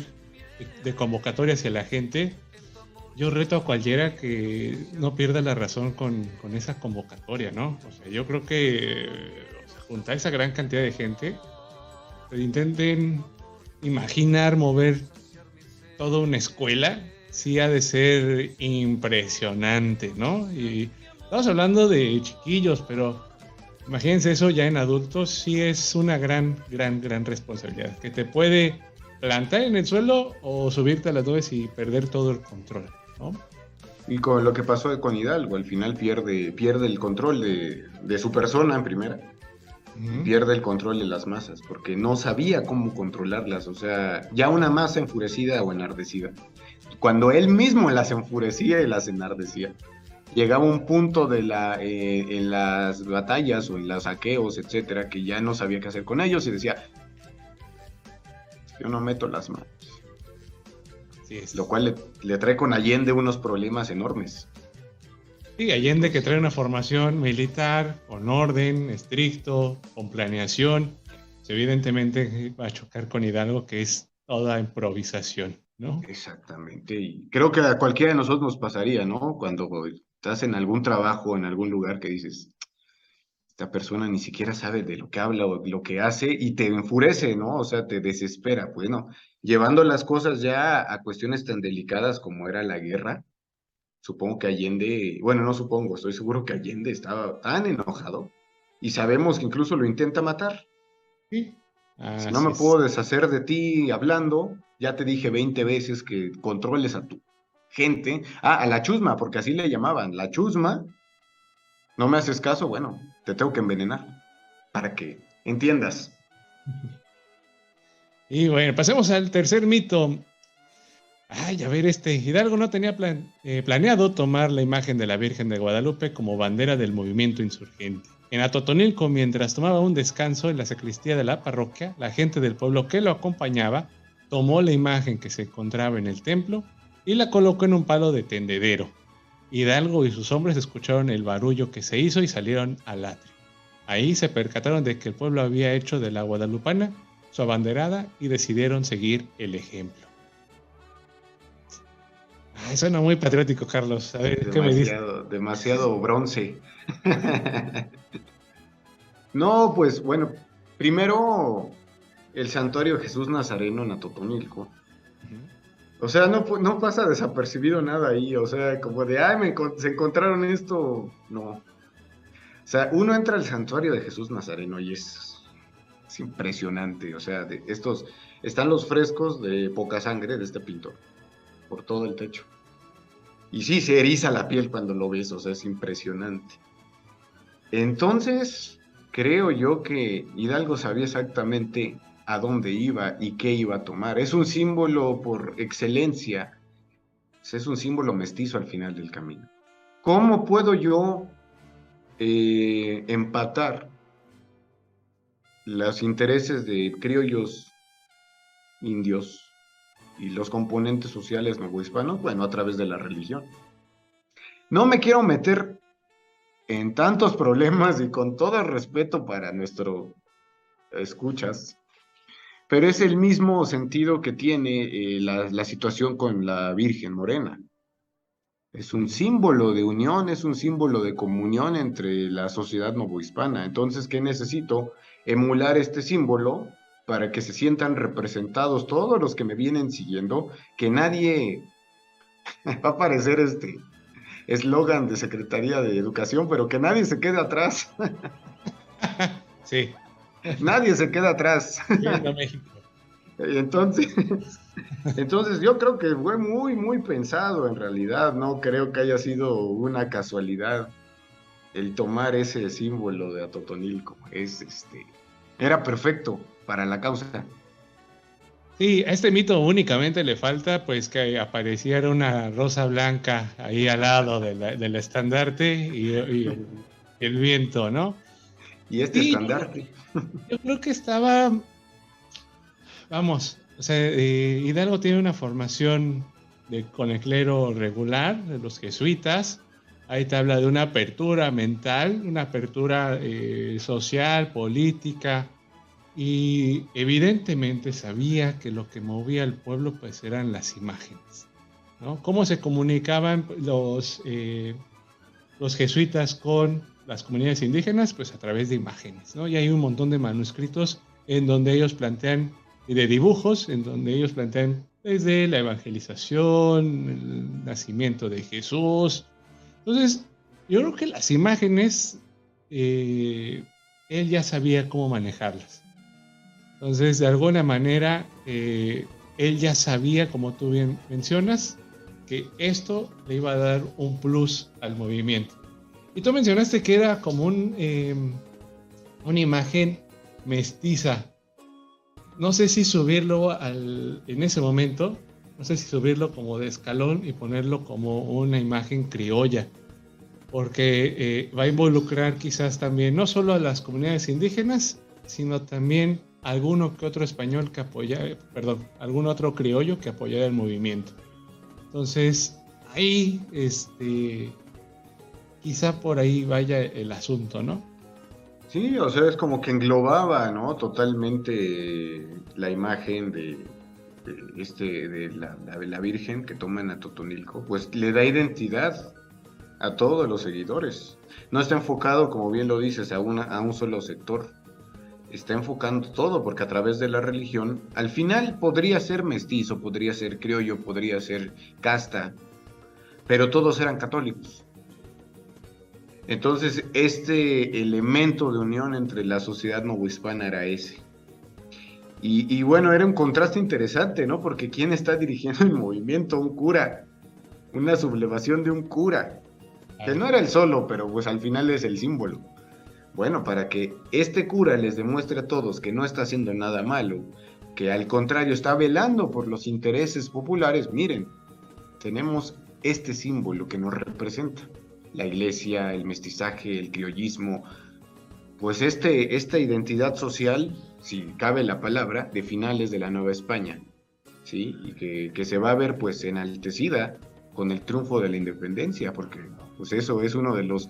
A: de convocatoria hacia la gente yo reto a cualquiera que no pierda la razón con, esa convocatoria, ¿no? O sea, yo creo que juntar esa gran cantidad de gente, intenten imaginar mover toda una escuela, sí ha de ser impresionante, ¿no? Y estamos hablando de chiquillos, pero imagínense eso ya en adultos, sí es una gran, gran, gran responsabilidad, que te puede plantar en el suelo o subirte a las nubes y perder todo el control.
B: Y con lo que pasó con Hidalgo, al final pierde, pierde el control de, su persona en primera. Pierde el control de las masas porque no sabía cómo controlarlas. O sea, ya una masa enfurecida o enardecida. Cuando él mismo las enfurecía y las enardecía, llegaba un punto de la, eh, en las batallas o en los saqueos, etcétera, que ya no sabía qué hacer con ellos y decía: Yo no meto las manos lo cual le, trae con Allende unos problemas enormes.
A: Sí, Allende que trae una formación militar con orden, estricto, con planeación, evidentemente va a chocar con Hidalgo que es toda improvisación, ¿no?
B: Exactamente, y creo que a cualquiera de nosotros nos pasaría, ¿no? Cuando estás en algún trabajo, en algún lugar que dices, esta persona ni siquiera sabe de lo que habla o lo que hace y te enfurece, ¿no? O sea, te desespera. Bueno, llevando las cosas ya a cuestiones tan delicadas como era la guerra, supongo que Allende, bueno, no supongo, estoy seguro que Allende estaba tan enojado y sabemos que incluso lo intenta matar. Sí. si no me puedo deshacer de ti hablando, ya te dije 20 veces que controles a tu gente. Ah, a la chusma, porque así le llamaban, la chusma no me haces caso, bueno, te tengo que envenenar para que entiendas.
A: Y bueno, pasemos al tercer mito. Ay, a ver, este Hidalgo no tenía eh, planeado tomar la imagen de la Virgen de Guadalupe como bandera del movimiento insurgente. En Atotonilco, mientras tomaba un descanso en la sacristía de la parroquia, la gente del pueblo que lo acompañaba tomó la imagen que se encontraba en el templo y la colocó en un palo de tendedero. Hidalgo y sus hombres escucharon el barullo que se hizo y salieron al atrio. Ahí se percataron de que el pueblo había hecho de la guadalupana su abanderada y decidieron seguir el ejemplo. Ay, suena muy patriótico, Carlos. A ver, ¿qué me dices?
B: Demasiado bronce. [laughs] no, pues bueno, primero el santuario Jesús Nazareno en Atotonilco o sea, no, no pasa desapercibido nada ahí, o sea, como de, ay, me, se encontraron esto, no. O sea, uno entra al santuario de Jesús Nazareno y es, es impresionante, o sea, de estos, están los frescos de poca sangre de este pintor, por todo el techo. Y sí, se eriza la piel cuando lo ves, o sea, es impresionante. Entonces, creo yo que Hidalgo sabía exactamente a dónde iba y qué iba a tomar. Es un símbolo por excelencia, es un símbolo mestizo al final del camino. ¿Cómo puedo yo eh, empatar los intereses de criollos indios y los componentes sociales novohispanos? Bueno, a través de la religión. No me quiero meter en tantos problemas y con todo el respeto para nuestro escuchas, pero es el mismo sentido que tiene eh, la, situación con la Virgen Morena. Es un símbolo de unión, es un símbolo de comunión entre la sociedad novohispana. Entonces, ¿qué necesito? Emular este símbolo para que se sientan representados todos los que me vienen siguiendo, que nadie [laughs] va a parecer este eslogan de Secretaría de Educación, pero que nadie se quede atrás. [laughs]
A: sí.
B: Nadie se queda atrás. [laughs] México. Entonces, entonces yo creo que fue muy, muy pensado en realidad, no creo que haya sido una casualidad el tomar ese símbolo de Atotonilco. Es este, era perfecto para la causa.
A: Sí, a este mito únicamente le falta pues que apareciera una rosa blanca ahí al lado del estandarte y, el, viento, ¿no?
B: Y este estandarte. [laughs]
A: Yo creo que estaba, vamos, o sea, eh, Hidalgo tiene una formación de, con el clero regular, de los jesuitas. Ahí te habla de una apertura mental, una apertura eh, social, política, y evidentemente sabía que lo que movía al pueblo pues eran las imágenes. ¿no? ¿Cómo se comunicaban los, eh, los jesuitas con las comunidades indígenas? Pues a través de imágenes. ¿no? Y hay un montón de manuscritos en donde ellos plantean, y de dibujos, en donde ellos plantean desde la evangelización, el nacimiento de Jesús. Entonces, yo creo que las imágenes, eh, él ya sabía cómo manejarlas. Entonces, de alguna manera, eh, él ya sabía, como tú bien mencionas, que esto le iba a dar un plus al movimiento. Y tú mencionaste que era como un, em, una imagen mestiza. No sé si subirlo al, en ese momento, no sé si subirlo como de escalón y ponerlo como una imagen criolla, porque eh, va a involucrar quizás también no solo a las comunidades indígenas, sino también alguno que otro español que apoya, perdón, algún otro criollo que apoyara el movimiento. Entonces, ahí, este, quizá por ahí vaya el asunto, ¿no?
B: Sí, o sea, es como que englobaba, ¿no? Totalmente la imagen de, este, de la, Virgen que toman a Totonilco, pues le da identidad a todos los seguidores. No está enfocado, como bien lo dices, a, una, un solo sector está enfocando todo, porque a través de la religión, al final podría ser mestizo, podría ser criollo, podría ser casta, pero todos eran católicos. Entonces, este elemento de unión entre la sociedad novohispana era ese. Y, bueno, era un contraste interesante, ¿no? Porque ¿quién está dirigiendo el movimiento? Un cura, una sublevación de un cura, que no era el solo, pero pues al final es el símbolo. Bueno, para que este cura les demuestre a todos que no está haciendo nada malo, que al contrario está velando por los intereses populares, miren, tenemos este símbolo que nos representa, la iglesia, el mestizaje, el criollismo, pues este, esta identidad social, si cabe la palabra, de finales de la Nueva España, ¿sí? Y que, se va a ver pues enaltecida con el triunfo de la independencia, porque pues eso es uno de los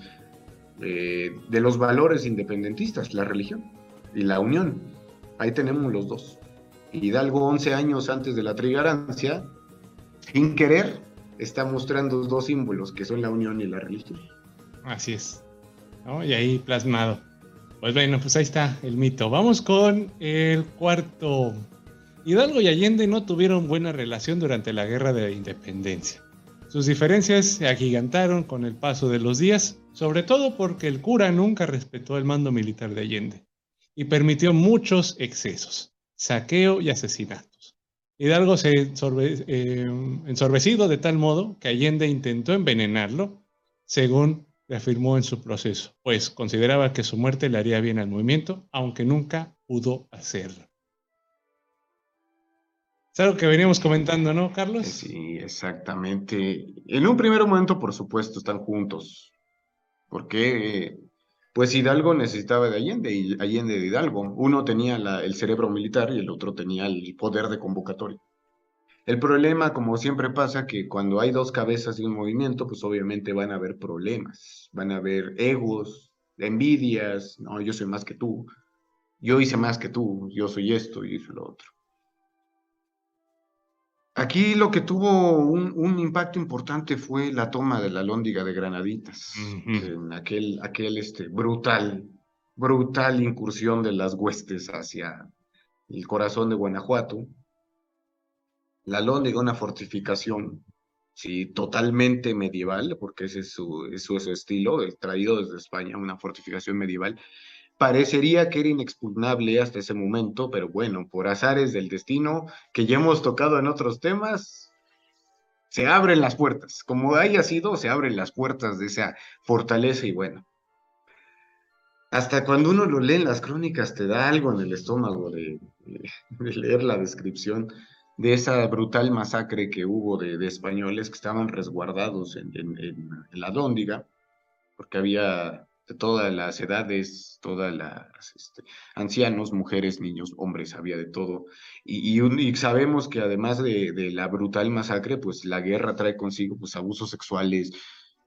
B: eh, de los valores independentistas, la religión y la unión. Ahí tenemos los dos. Hidalgo, 11 años antes de la trigarancia, sin querer, está mostrando dos símbolos que son la unión y la religión.
A: Así es. Y ahí plasmado. Pues bueno, pues ahí está el mito. Vamos con el cuarto. Hidalgo y Allende no tuvieron buena relación durante la guerra de la independencia. Sus diferencias se agigantaron con el paso de los días, sobre todo porque el cura nunca respetó el mando militar de Allende y permitió muchos excesos, saqueo y asesinatos. Hidalgo se eh, ensorbecido de tal modo que Allende intentó envenenarlo, según reafirmó en su proceso, pues consideraba que su muerte le haría bien al movimiento, aunque nunca pudo hacerlo. Es algo que veníamos comentando, ¿no, Carlos?
B: Sí, exactamente. En un primer momento, por supuesto, están juntos. Porque, pues Hidalgo necesitaba de Allende y Allende de Hidalgo. Uno tenía el cerebro militar y el otro tenía el poder de convocatoria. El problema, como siempre pasa, que cuando hay dos cabezas de un movimiento, pues obviamente van a haber problemas, van a haber egos, envidias, no, yo soy más que tú, yo hice más que tú, yo soy esto y hice lo otro. Aquí lo que tuvo un, impacto importante fue la toma de la Lóndiga de Granaditas, en aquel, aquel este, brutal, brutal incursión de las huestes hacia el corazón de Guanajuato. La Lóndiga, una fortificación, sí, totalmente medieval, porque ese es su, es su, estilo, el traído desde España, una fortificación medieval, parecería que era inexpugnable hasta ese momento, pero bueno, por azares del destino que ya hemos tocado en otros temas, se abren las puertas. Como haya sido, se abren las puertas de esa fortaleza y bueno. Hasta cuando uno lo lee en las crónicas te da algo en el estómago de, leer la descripción de esa brutal masacre que hubo de, españoles que estaban resguardados en, en la Dóndiga, porque había de todas las edades, todas las este, ancianos, mujeres, niños, hombres, había de todo. Y, y, sabemos que además de, de, la brutal masacre, pues la guerra trae consigo pues abusos sexuales.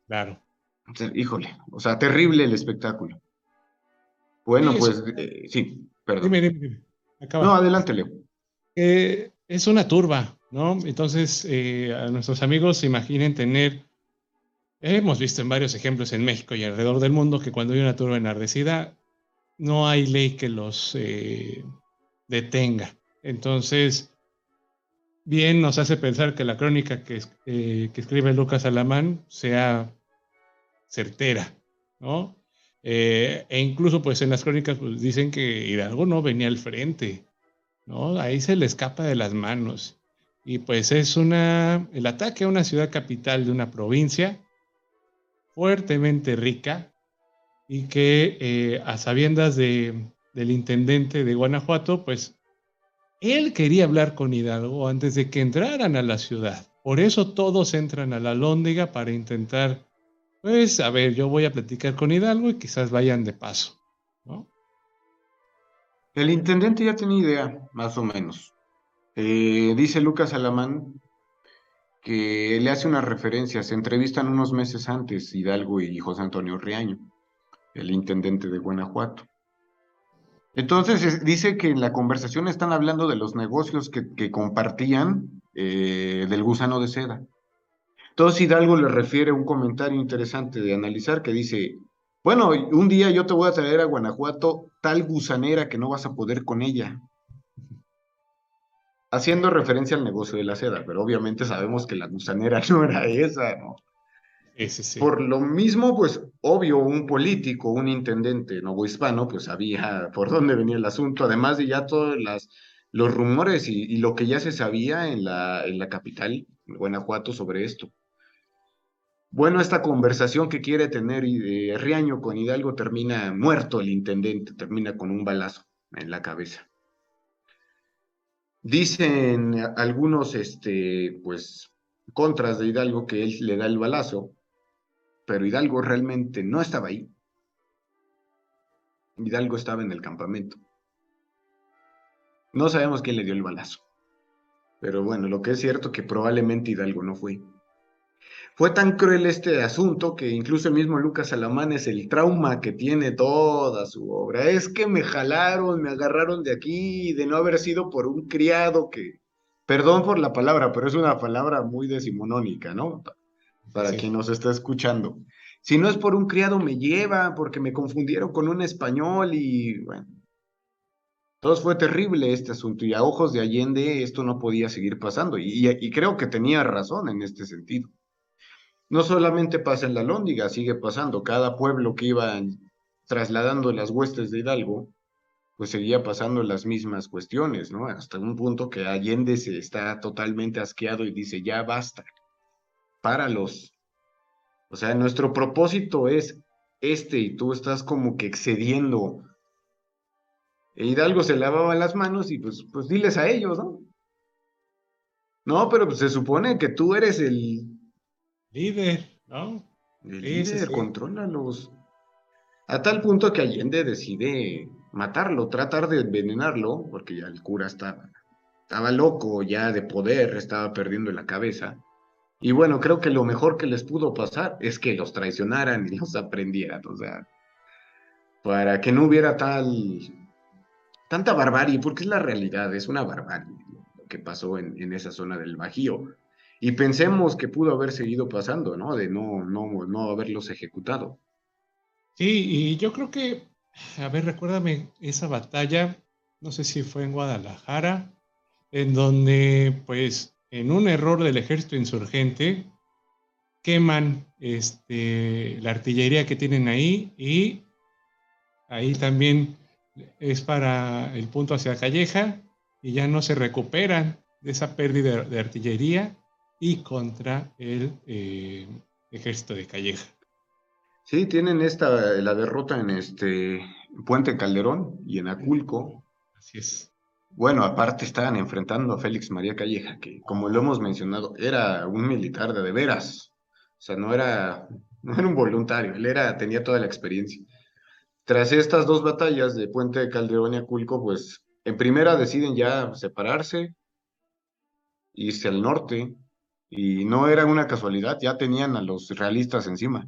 A: Claro.
B: híjole, o sea, terrible el espectáculo. Bueno, pues eh, sí, perdón. Dime, dime, dime. No, adelante, Leo.
A: Eh, es una turba, ¿no? Entonces, eh, a nuestros amigos imaginen tener Hemos visto en varios ejemplos en México y alrededor del mundo que cuando hay una turba enardecida, no hay ley que los eh, detenga. Entonces, bien nos hace pensar que la crónica que, eh, que escribe Lucas Alamán sea certera, ¿no? Eh, e incluso, pues en las crónicas pues, dicen que Hidalgo no venía al frente, ¿no? Ahí se le escapa de las manos. Y pues es una, el ataque a una ciudad capital de una provincia fuertemente rica y que eh, a sabiendas de, del intendente de Guanajuato, pues él quería hablar con Hidalgo antes de que entraran a la ciudad. Por eso todos entran a la Lóndiga para intentar, pues, a ver, yo voy a platicar con Hidalgo y quizás vayan de paso, ¿no?
B: El intendente ya tenía idea, más o menos. Eh, dice Lucas Alamán que le hace una referencia, se entrevistan unos meses antes Hidalgo y José Antonio Riaño, el intendente de Guanajuato. Entonces dice que en la conversación están hablando de los negocios que, compartían eh, del gusano de seda. Entonces Hidalgo le refiere un comentario interesante de analizar que dice, bueno, un día yo te voy a traer a Guanajuato tal gusanera que no vas a poder con ella haciendo referencia al negocio de la seda, pero obviamente sabemos que la gusanera [laughs] no era esa, ¿no?
A: Ese sí.
B: Por lo mismo, pues obvio, un político, un intendente novohispano, pues sabía por dónde venía el asunto, además de ya todos las, los rumores y, lo que ya se sabía en la, en la capital, Guanajuato, sobre esto. Bueno, esta conversación que quiere tener de Riaño con Hidalgo termina muerto el intendente, termina con un balazo en la cabeza. Dicen algunos, este, pues, contras de Hidalgo que él le da el balazo, pero Hidalgo realmente no estaba ahí. Hidalgo estaba en el campamento. No sabemos quién le dio el balazo. Pero bueno, lo que es cierto que probablemente Hidalgo no fue. Fue tan cruel este asunto que incluso el mismo Lucas Alamán es el trauma que tiene toda su obra. Es que me jalaron, me agarraron de aquí, de no haber sido por un criado que, perdón por la palabra, pero es una palabra muy decimonónica, ¿no? Para quien nos está escuchando. Si no es por un criado, me lleva, porque me confundieron con un español y bueno. Entonces fue terrible este asunto y a ojos de Allende esto no podía seguir pasando y creo que tenía razón en este sentido. No solamente pasa en la Lóndiga, sigue pasando. Cada pueblo que iba trasladando las huestes de Hidalgo, pues seguía pasando las mismas cuestiones, ¿no? Hasta un punto que Allende se está totalmente asqueado y dice, ya basta, páralos. O sea, nuestro propósito es este y tú estás como que excediendo. E Hidalgo se lavaba las manos y pues, pues diles a ellos, ¿no? No, pero pues se supone que tú eres el
A: líder, ¿no?
B: El líder, controlalos. A tal punto que Allende decide matarlo, tratar de envenenarlo, porque ya el cura estaba, estaba loco ya de poder, estaba perdiendo la cabeza. Y bueno, creo que lo mejor que les pudo pasar es que los traicionaran y los aprendieran, o sea, para que no hubiera tal, tanta barbarie, porque es la realidad, es una barbarie lo que pasó en, en esa zona del Bajío. Y pensemos que pudo haber seguido pasando, ¿no? De no, no, no haberlos ejecutado.
A: Sí, y yo creo que, a ver, recuérdame esa batalla, no sé si fue en Guadalajara, en donde, pues, en un error del ejército insurgente, queman este, la artillería que tienen ahí y ahí también es para el punto hacia Calleja y ya no se recuperan de esa pérdida de, artillería y contra el eh, ejército de Calleja.
B: Sí, tienen esta, la derrota en este Puente Calderón y en Aculco.
A: Así es.
B: Bueno, aparte estaban enfrentando a Félix María Calleja, que como lo hemos mencionado, era un militar de de veras. O sea, no era, no era un voluntario, él era, tenía toda la experiencia. Tras estas dos batallas de Puente de Calderón y Aculco, pues en primera deciden ya separarse, irse al norte, y no era una casualidad, ya tenían a los realistas encima.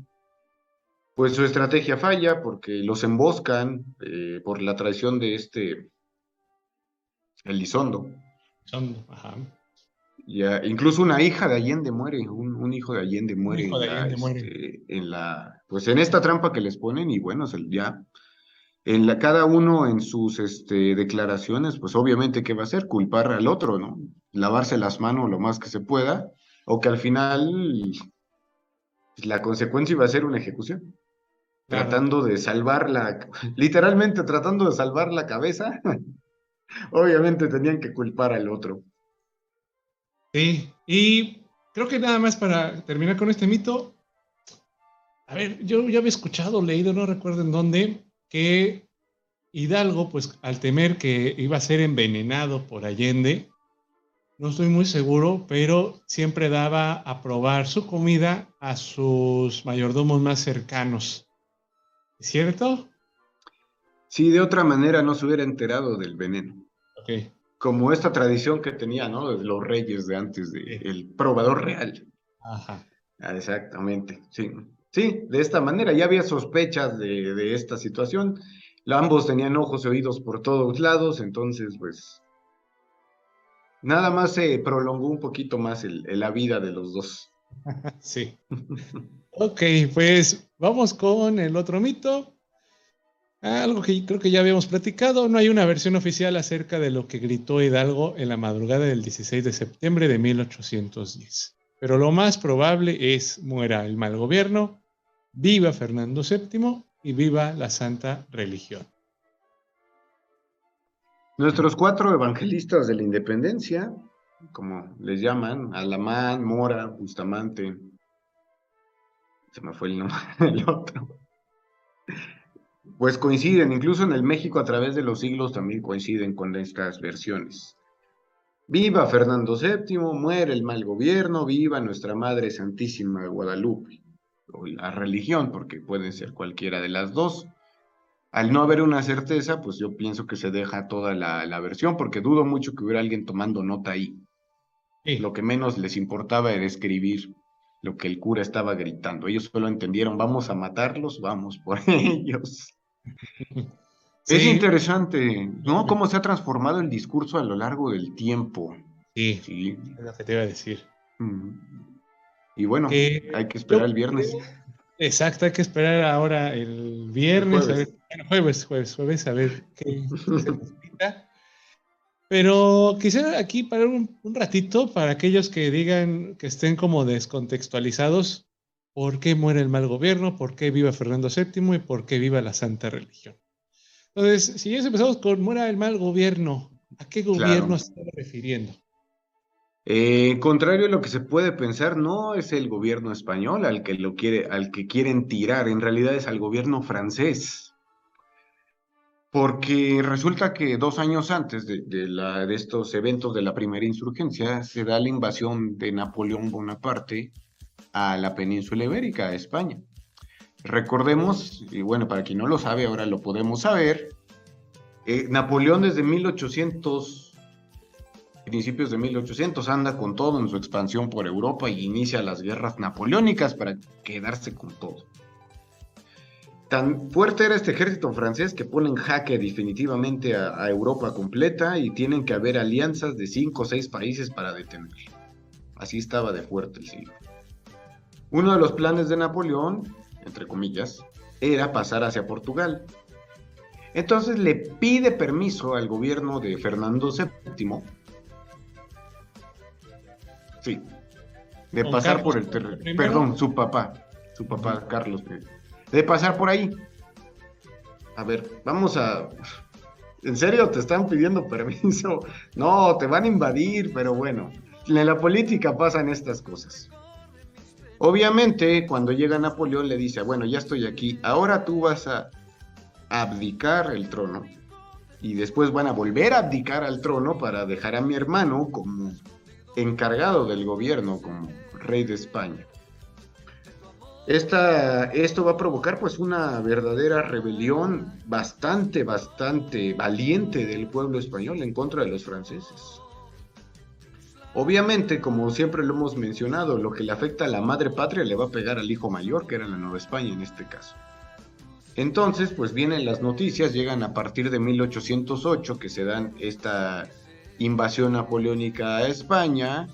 B: Pues su estrategia falla porque los emboscan eh, por la traición de este Elizondo.
A: Elizondo, ajá.
B: Ya, incluso una hija de Allende muere, un, hijo de Allende muere, en, la, este, en la, pues en esta trampa que les ponen y bueno, ya en la, cada uno en sus este, declaraciones, pues obviamente qué va a hacer, culpar al otro, ¿no? Lavarse las manos lo más que se pueda, o que al final la consecuencia iba a ser una ejecución. Tratando de salvar la, literalmente tratando de salvar la cabeza [laughs] Obviamente tenían que culpar al otro.
A: Sí, y creo que nada más para terminar con este mito. A ver, yo ya había escuchado, leído, no recuerdo en dónde, que Hidalgo, pues al temer que iba a ser envenenado por Allende, no estoy muy seguro, pero siempre daba a probar su comida a sus mayordomos más cercanos. ¿Es cierto?
B: Sí, de otra manera no se hubiera enterado del veneno. Como esta tradición que tenía, ¿no? De los reyes de antes, de, el probador real.
A: Ajá.
B: Ah, exactamente, sí. Sí, de esta manera ya había sospechas de, esta situación. Ambos tenían ojos y oídos por todos lados, entonces, pues, nada más se prolongó un poquito más la vida de los dos. [laughs]
A: sí. [laughs] ok, pues vamos con el otro mito. Algo que creo que ya habíamos platicado, no hay una versión oficial acerca de lo que gritó Hidalgo en la madrugada del 16 de septiembre de 1810. Pero lo más probable es muera el mal gobierno, viva Fernando VII y viva la santa religión.
B: Nuestros cuatro evangelistas de la independencia, como les llaman, Alamán, Mora, Bustamante, se me fue el nombre [laughs] del otro pues coinciden, incluso en el México a través de los siglos también coinciden con estas versiones. Viva Fernando VII, muere el mal gobierno, viva nuestra Madre Santísima Guadalupe, o la religión, porque pueden ser cualquiera de las dos. Al no haber una certeza, pues yo pienso que se deja toda la, versión, porque dudo mucho que hubiera alguien tomando nota ahí. Lo que menos les importaba era escribir lo que el cura estaba gritando. Ellos solo entendieron, vamos a matarlos, vamos por [laughs] ellos. [laughs] Es interesante, ¿no? Cómo se ha transformado el discurso a lo largo del tiempo.
A: Sí, sí. es lo que te iba a decir.
B: Y bueno, hay que esperar el viernes.
A: Exacto, hay que esperar ahora el viernes, jueves. A ver, jueves, jueves, jueves, a ver qué [laughs] se necesita. Pero quisiera aquí parar un, un, ratito para aquellos que digan que estén como descontextualizados por qué muere el mal gobierno, por qué viva Fernando VII y por qué viva la santa religión. Entonces, si ya empezamos con muera el mal gobierno, ¿a qué gobierno se está refiriendo?
B: Eh, contrario a lo que se puede pensar, no es el gobierno español al que lo quiere, al que quieren tirar, en realidad es al gobierno francés. Porque resulta que dos años antes de, estos eventos de la primera insurgencia se da la invasión de Napoleón Bonaparte a la península ibérica, a España. Recordemos, y bueno, para quien no lo sabe, ahora lo podemos saber, eh, Napoleón desde 1800, principios de 1800, anda con todo en su expansión por Europa y inicia las guerras napoleónicas para quedarse con todo. Tan fuerte era este ejército francés que pone en jaque definitivamente a, Europa completa y tienen que haber alianzas de cinco o seis países para detenerlo. Así estaba de fuerte el siglo. Uno de los planes de Napoleón, entre comillas, era pasar hacia Portugal. Entonces le pide permiso al gobierno de Fernando VII, sí, de pasar por el terreno. Perdón, su papá, su papá Carlos de pasar por ahí. A ver, vamos a... ¿En serio te están pidiendo permiso? [laughs] No, te van a invadir, pero bueno, en la política pasan estas cosas. Obviamente, cuando llega Napoleón le dice, bueno, ya estoy aquí, ahora tú vas a abdicar el trono y después van a volver a abdicar al trono para dejar a mi hermano como encargado del gobierno, como rey de España esto va a provocar pues una verdadera rebelión bastante, bastante valiente del pueblo español en contra de los franceses. Obviamente, como siempre lo hemos mencionado, lo que le afecta a la madre patria le va a pegar al hijo mayor, que era la Nueva España en este caso. Entonces, pues vienen las noticias, llegan a partir de 1808 que se dan esta invasión napoleónica a España,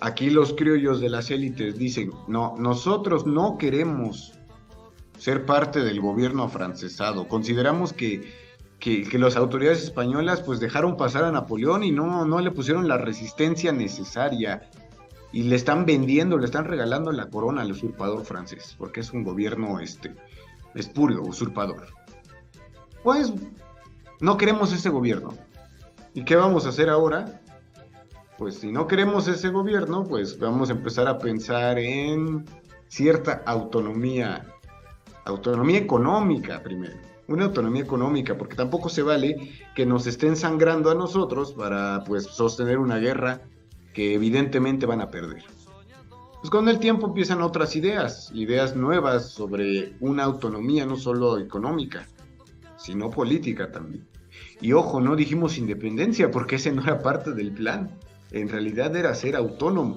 B: Aquí los criollos de las élites dicen, no, nosotros no queremos ser parte del gobierno afrancesado. Consideramos que, que, las autoridades españolas pues dejaron pasar a Napoleón y no, no le pusieron la resistencia necesaria. Y le están vendiendo, le están regalando la corona al usurpador francés, porque es un gobierno este, espurio, usurpador. Pues no queremos ese gobierno. ¿Y qué vamos a hacer ahora? pues si no queremos ese gobierno, pues vamos a empezar a pensar en cierta autonomía, autonomía económica primero, una autonomía económica, porque tampoco se vale que nos estén sangrando a nosotros para pues sostener una guerra que evidentemente van a perder. Pues con el tiempo empiezan otras ideas, ideas nuevas sobre una autonomía no solo económica, sino política también. Y ojo, no dijimos independencia porque ese no era parte del plan en realidad era ser autónomo.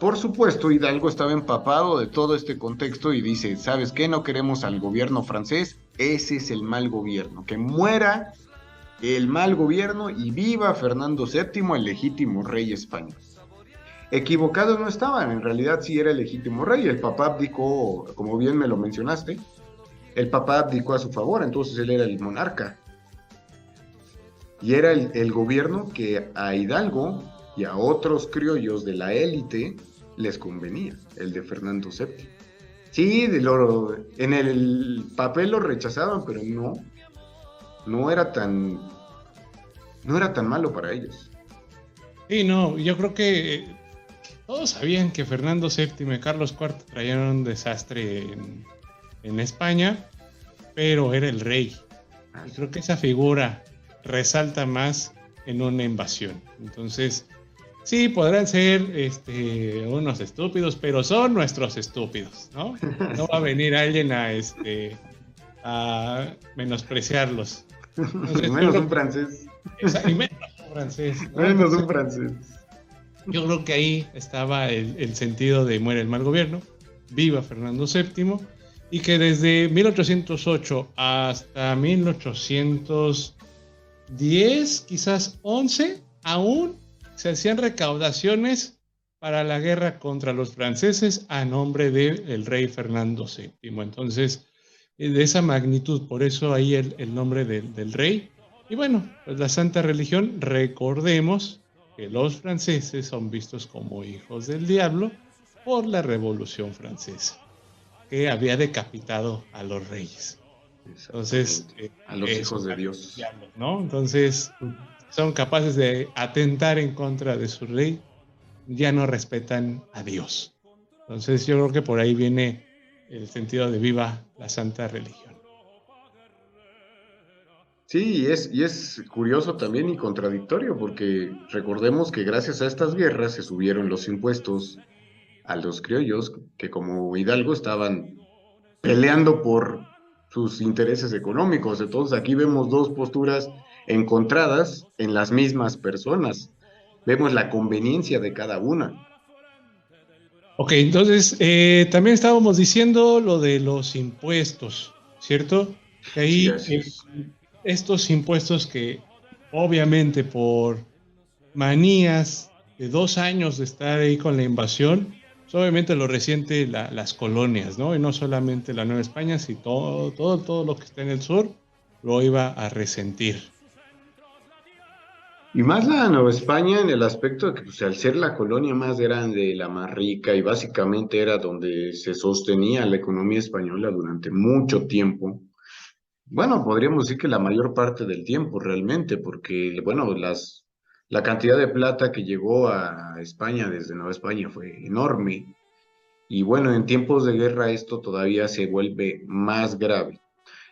B: Por supuesto, Hidalgo estaba empapado de todo este contexto y dice, ¿sabes qué? No queremos al gobierno francés, ese es el mal gobierno, que muera el mal gobierno y viva Fernando VII, el legítimo rey español. Equivocados no estaban, en realidad sí era el legítimo rey, el papá abdicó, como bien me lo mencionaste, el papá abdicó a su favor, entonces él era el monarca. Y era el, gobierno que a Hidalgo y a otros criollos de la élite les convenía, el de Fernando VII. Sí, en el papel lo rechazaban, pero no, no era tan, no era tan malo para ellos.
A: Sí, no, yo creo que todos sabían que Fernando VII y Carlos IV traían un desastre en, en España, pero era el rey. Y creo que esa figura resalta más en una invasión. Entonces, sí, podrán ser este, unos estúpidos, pero son nuestros estúpidos, ¿no? No va a venir alguien a, este, a menospreciarlos. [laughs]
B: menos un francés.
A: menos un francés.
B: Menos un francés.
A: Yo creo que ahí estaba el, el sentido de muere el mal gobierno, viva Fernando VII, y que desde 1808 hasta 1800 10, quizás 11, aún se hacían recaudaciones para la guerra contra los franceses a nombre del rey Fernando VII. Entonces, eh, de esa magnitud, por eso ahí el, nombre del, rey. Y bueno, pues la santa religión, recordemos que los franceses son vistos como hijos del diablo por la Revolución Francesa, que había decapitado a los reyes. Entonces,
B: eh, a los hijos de Dios.
A: ¿no? Entonces, son capaces de atentar en contra de su rey, ya no respetan a Dios. Entonces, yo creo que por ahí viene el sentido de viva la santa religión.
B: Sí, y es, y es curioso también y contradictorio, porque recordemos que gracias a estas guerras se subieron los impuestos a los criollos, que como Hidalgo estaban peleando por sus intereses económicos. Entonces aquí vemos dos posturas encontradas en las mismas personas. Vemos la conveniencia de cada una.
A: Ok, entonces eh, también estábamos diciendo lo de los impuestos, ¿cierto? Que ahí estos impuestos que obviamente por manías de dos años de estar ahí con la invasión, obviamente lo resiente las colonias, ¿no? Y no solamente la Nueva España, sino todo, todo, lo que está en el sur lo iba a resentir.
B: Y más la Nueva España en el aspecto de que pues, al ser la colonia más grande, la más rica y básicamente era donde se sostenía la economía española durante mucho tiempo, bueno, podríamos decir que la mayor parte del tiempo realmente, porque, bueno, las, la cantidad de plata que llegó a España desde Nueva España fue enorme. Y bueno, en tiempos de guerra esto todavía se vuelve más grave.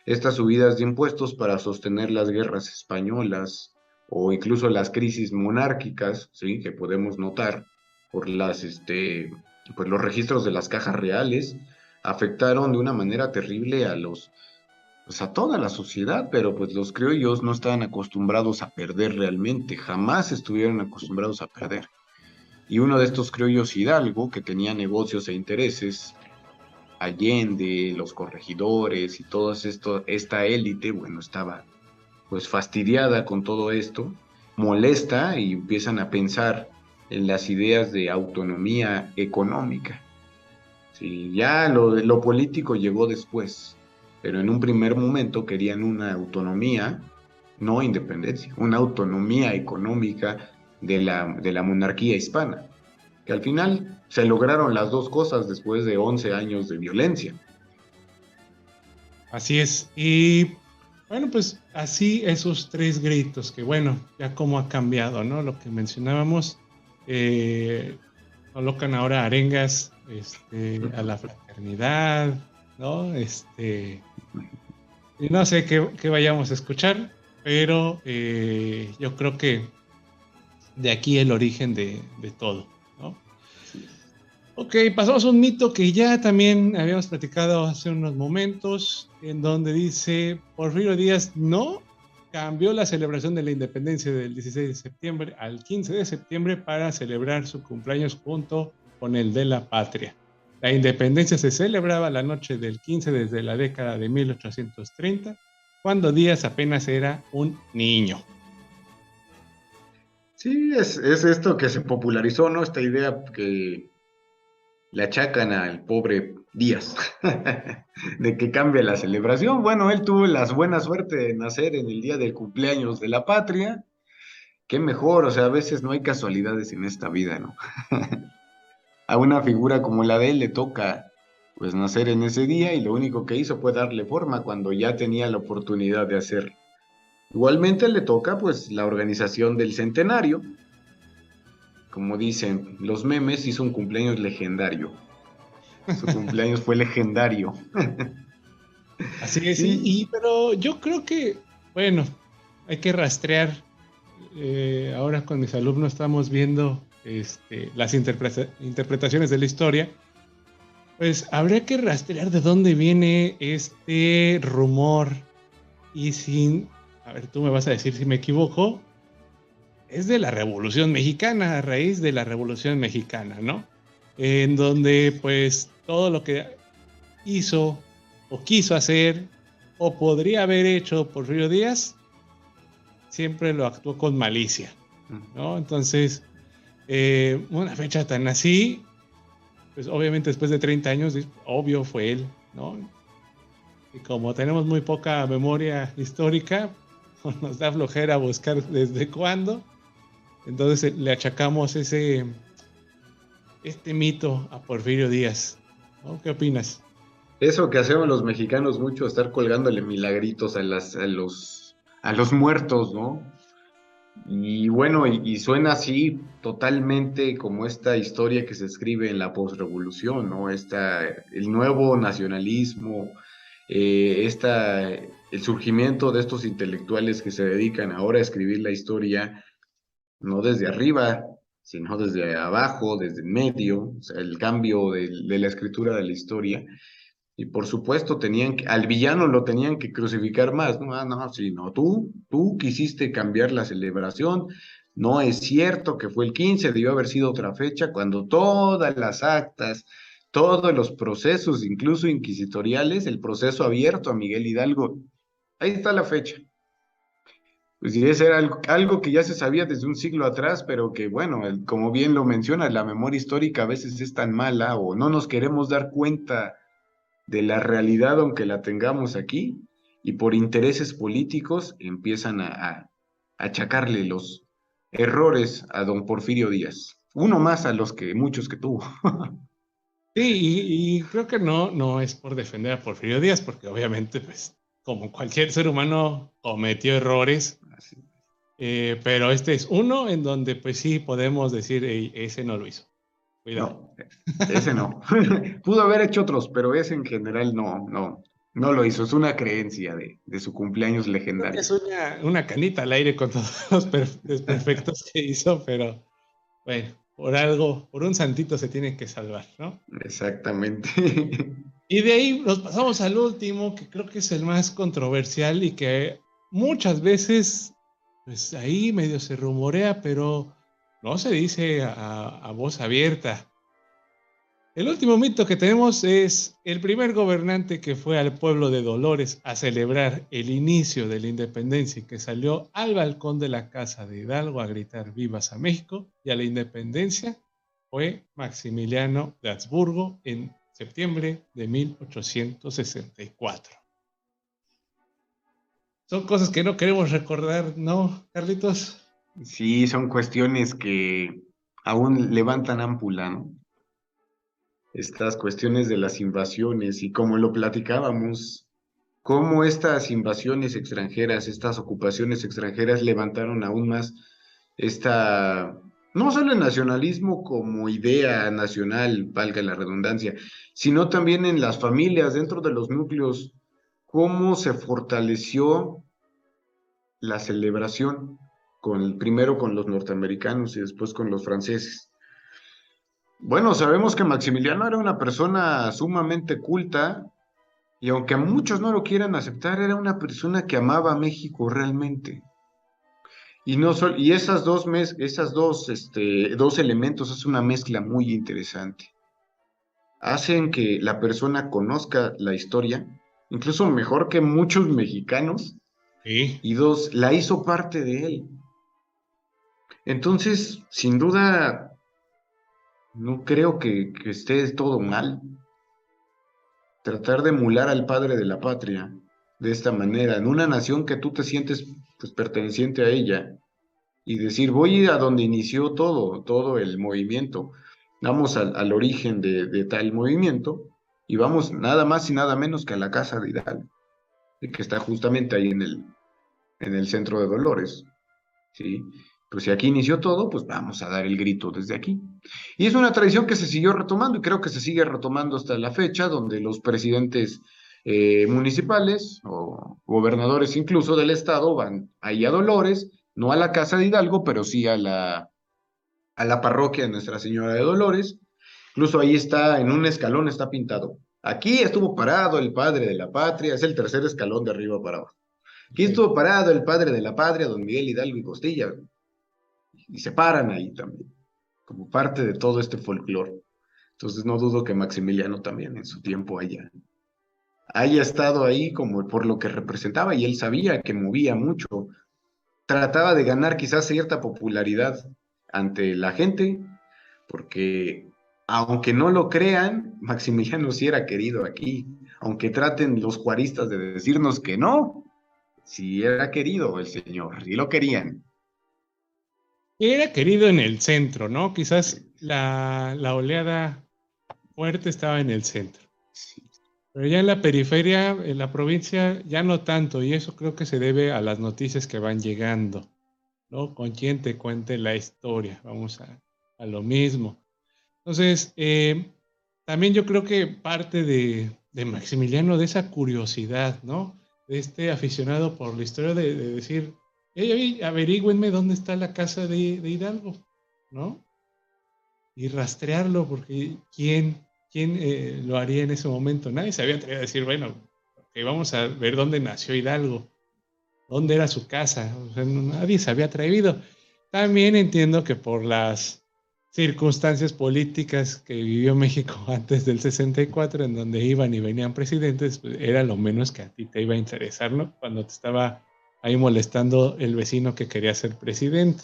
B: Estas subidas de impuestos para sostener las guerras españolas o incluso las crisis monárquicas, ¿sí? que podemos notar por las, este, pues los registros de las cajas reales, afectaron de una manera terrible a los pues a toda la sociedad, pero pues los criollos no estaban acostumbrados a perder realmente, jamás estuvieron acostumbrados a perder. Y uno de estos criollos Hidalgo, que tenía negocios e intereses, Allende, los corregidores y toda esta élite, bueno, estaba pues fastidiada con todo esto, molesta y empiezan a pensar en las ideas de autonomía económica. Sí, ya lo, lo político llegó después, pero en un primer momento querían una autonomía, no independencia, una autonomía económica de la, de la monarquía hispana, que al final se lograron las dos cosas después de 11 años de violencia.
A: Así es, y bueno, pues así esos tres gritos, que bueno, ya como ha cambiado, ¿no? Lo que mencionábamos, eh, colocan ahora arengas este, a la fraternidad, ¿no? Este, y no sé qué, vayamos a escuchar, pero eh, yo creo que de aquí el origen de, todo, ¿no? Ok, pasamos a un mito que ya también habíamos platicado hace unos momentos, en donde dice Porfirio Díaz no cambió la celebración de la independencia del 16 de septiembre al 15 de septiembre para celebrar su cumpleaños junto con el de la patria. La independencia se celebraba la noche del 15 desde la década de 1830, cuando Díaz apenas era un niño.
B: Sí, es, esto que se popularizó, ¿no? Esta idea que le achacan al pobre Díaz [laughs] de que cambie la celebración. Bueno, él tuvo la buena suerte de nacer en el día del cumpleaños de la patria. Qué mejor, o sea, a veces no hay casualidades en esta vida, ¿no? [laughs] a una figura como la de él le toca pues nacer en ese día y lo único que hizo fue darle forma cuando ya tenía la oportunidad de hacerlo. Igualmente le toca pues la organización del centenario. Como dicen los memes, hizo un cumpleaños legendario. Su cumpleaños fue legendario. [laughs]
A: Así es, y, pero yo creo que, bueno, hay que rastrear. Eh, ahora con mis alumnos estamos viendo este, las interpretaciones de la historia, pues habría que rastrear de dónde viene este rumor y sin, a ver, tú me vas a decir si me equivoco, es de la Revolución Mexicana, a raíz de la Revolución Mexicana, ¿no? En donde pues todo lo que hizo o quiso hacer o podría haber hecho por Río Díaz, siempre lo actuó con malicia, ¿no? Entonces, eh, una fecha tan así, pues obviamente después de 30 años, obvio fue él, ¿no? Y como tenemos muy poca memoria histórica, [laughs] nos da flojera buscar desde cuándo, entonces eh, le achacamos ese, este mito a Porfirio Díaz. ¿no? ¿Qué opinas?
B: Eso que hacemos los mexicanos mucho, estar colgándole milagritos a, las, a, los, a los muertos, ¿no? Y bueno, y, suena así totalmente como esta historia que se escribe en la postrevolución, ¿no? Esta, el nuevo nacionalismo, eh, el surgimiento de estos intelectuales que se dedican ahora a escribir la historia, no desde arriba, sino desde abajo, desde el medio, o sea, el cambio de, la escritura de la historia. Y por supuesto, tenían que, al villano lo tenían que crucificar más, ¿no? Ah, no, sí, no, tú, tú quisiste cambiar la celebración, no es cierto que fue el 15, debió haber sido otra fecha, cuando todas las actas, todos los procesos, incluso inquisitoriales, el proceso abierto a Miguel Hidalgo, ahí está la fecha. Pues sí, ese era algo, que ya se sabía desde un siglo atrás, pero que bueno, como bien lo menciona, la memoria histórica a veces es tan mala o no nos queremos dar cuenta de la realidad aunque la tengamos aquí y por intereses políticos empiezan a, a achacarle los, errores a don Porfirio Díaz. Uno más a los que muchos que tuvo. [laughs]
A: sí, y, creo que no, no es por defender a Porfirio Díaz, porque obviamente, pues, como cualquier ser humano, cometió errores. Eh, pero este es uno en donde, pues sí, podemos decir, ese no lo hizo.
B: Cuidado. No, ese no. [laughs] Pudo haber hecho otros, pero ese en general no, no. No lo hizo, es una creencia de, de su cumpleaños legendario.
A: Es una, una, canita al aire con todos [laughs] los perfectos que hizo, pero bueno, por algo, por un santito se tiene que salvar, ¿no?
B: Exactamente. [laughs]
A: Y de ahí nos pasamos al último, que creo que es el más controversial y que muchas veces, pues ahí medio se rumorea, pero no se dice a, voz abierta. El último mito que tenemos es el primer gobernante que fue al pueblo de Dolores a celebrar el inicio de la independencia y que salió al balcón de la casa de Hidalgo a gritar vivas a México y a la independencia fue Maximiliano de Habsburgo en septiembre de 1864. Son cosas que no queremos recordar, ¿no, Carlitos?
B: Sí, son cuestiones que aún levantan ámpula, ¿no? estas cuestiones de las invasiones y como lo platicábamos, cómo estas invasiones extranjeras, estas ocupaciones extranjeras levantaron aún más esta, no solo el nacionalismo como idea nacional, valga la redundancia, sino también en las familias, dentro de los núcleos, cómo se fortaleció la celebración, con, primero con los norteamericanos y después con los franceses. Bueno, sabemos que Maximiliano era una persona sumamente culta y aunque a muchos no lo quieran aceptar, era una persona que amaba a México realmente. Y, no y esas dos, mes esas dos, este, dos elementos es una mezcla muy interesante. Hacen que la persona conozca la historia, incluso mejor que muchos mexicanos. Y dos, la hizo parte de él. Entonces, sin duda, no creo que, esté todo mal. Tratar de emular al padre de la patria de esta manera, en una nación que tú te sientes pues, perteneciente a ella, y decir, voy a donde inició todo, todo el movimiento, vamos al, origen de, tal movimiento, y vamos nada más y nada menos que a la casa de Hidalgo, que está justamente ahí en el, en el centro de Dolores. ¿sí? Pues si aquí inició todo, pues vamos a dar el grito desde aquí. Y es una tradición que se siguió retomando y creo que se sigue retomando hasta la fecha, donde los presidentes eh, municipales o gobernadores incluso del estado van ahí a Dolores, no a la casa de Hidalgo, pero sí a la, a la parroquia de Nuestra Señora de Dolores. Incluso ahí está, en un escalón está pintado. Aquí estuvo parado el padre de la patria, es el tercer escalón de arriba para abajo. Aquí estuvo parado el padre de la patria, don Miguel Hidalgo y Costilla y se paran ahí también, como parte de todo este folclore. Entonces no dudo que Maximiliano también en su tiempo haya, haya estado ahí como por lo que representaba y él sabía que movía mucho. Trataba de ganar quizás cierta popularidad ante la gente, porque aunque no lo crean, Maximiliano sí era querido aquí, aunque traten los juaristas de decirnos que no, sí era querido el señor, sí lo querían.
A: Era querido en el centro, ¿no? Quizás la, oleada fuerte estaba en el centro. Pero ya en la periferia, en la provincia, ya no tanto, y eso creo que se debe a las noticias que van llegando, ¿no? Con quien te cuente la historia, vamos a, lo mismo. Entonces, eh, también yo creo que parte de, de Maximiliano, de esa curiosidad, ¿no? De este aficionado por la historia de, decir, hey, averígüenme dónde está la casa de, Hidalgo, ¿no? Y rastrearlo, porque ¿quién, quién eh, lo haría en ese momento? Nadie se había atrevido a decir, bueno, vamos a ver dónde nació Hidalgo, dónde era su casa. nadie se había atrevido. También entiendo que por las circunstancias políticas que vivió México [laughs] antes del 64, en donde iban y venían presidentes, pues, era lo menos que a ti te iba a interesar, ¿no? Cuando te estaba ahí molestando el vecino que quería ser presidente.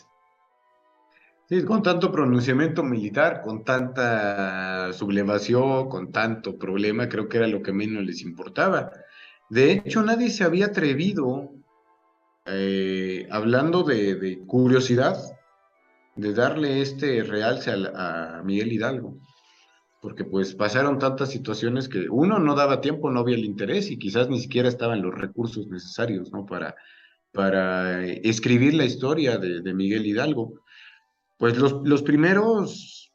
B: Sí, con tanto pronunciamiento militar, con tanta sublevación, con tanto problema, creo que era lo que menos les importaba. De hecho, nadie se había atrevido, eh, hablando de curiosidad, de darle este realce a, Miguel Hidalgo, porque pues pasaron tantas situaciones que uno no daba tiempo, no había el interés y quizás ni siquiera estaban los recursos necesarios, ¿no? Para, para escribir la historia de, Miguel Hidalgo. Pues los, los primeros,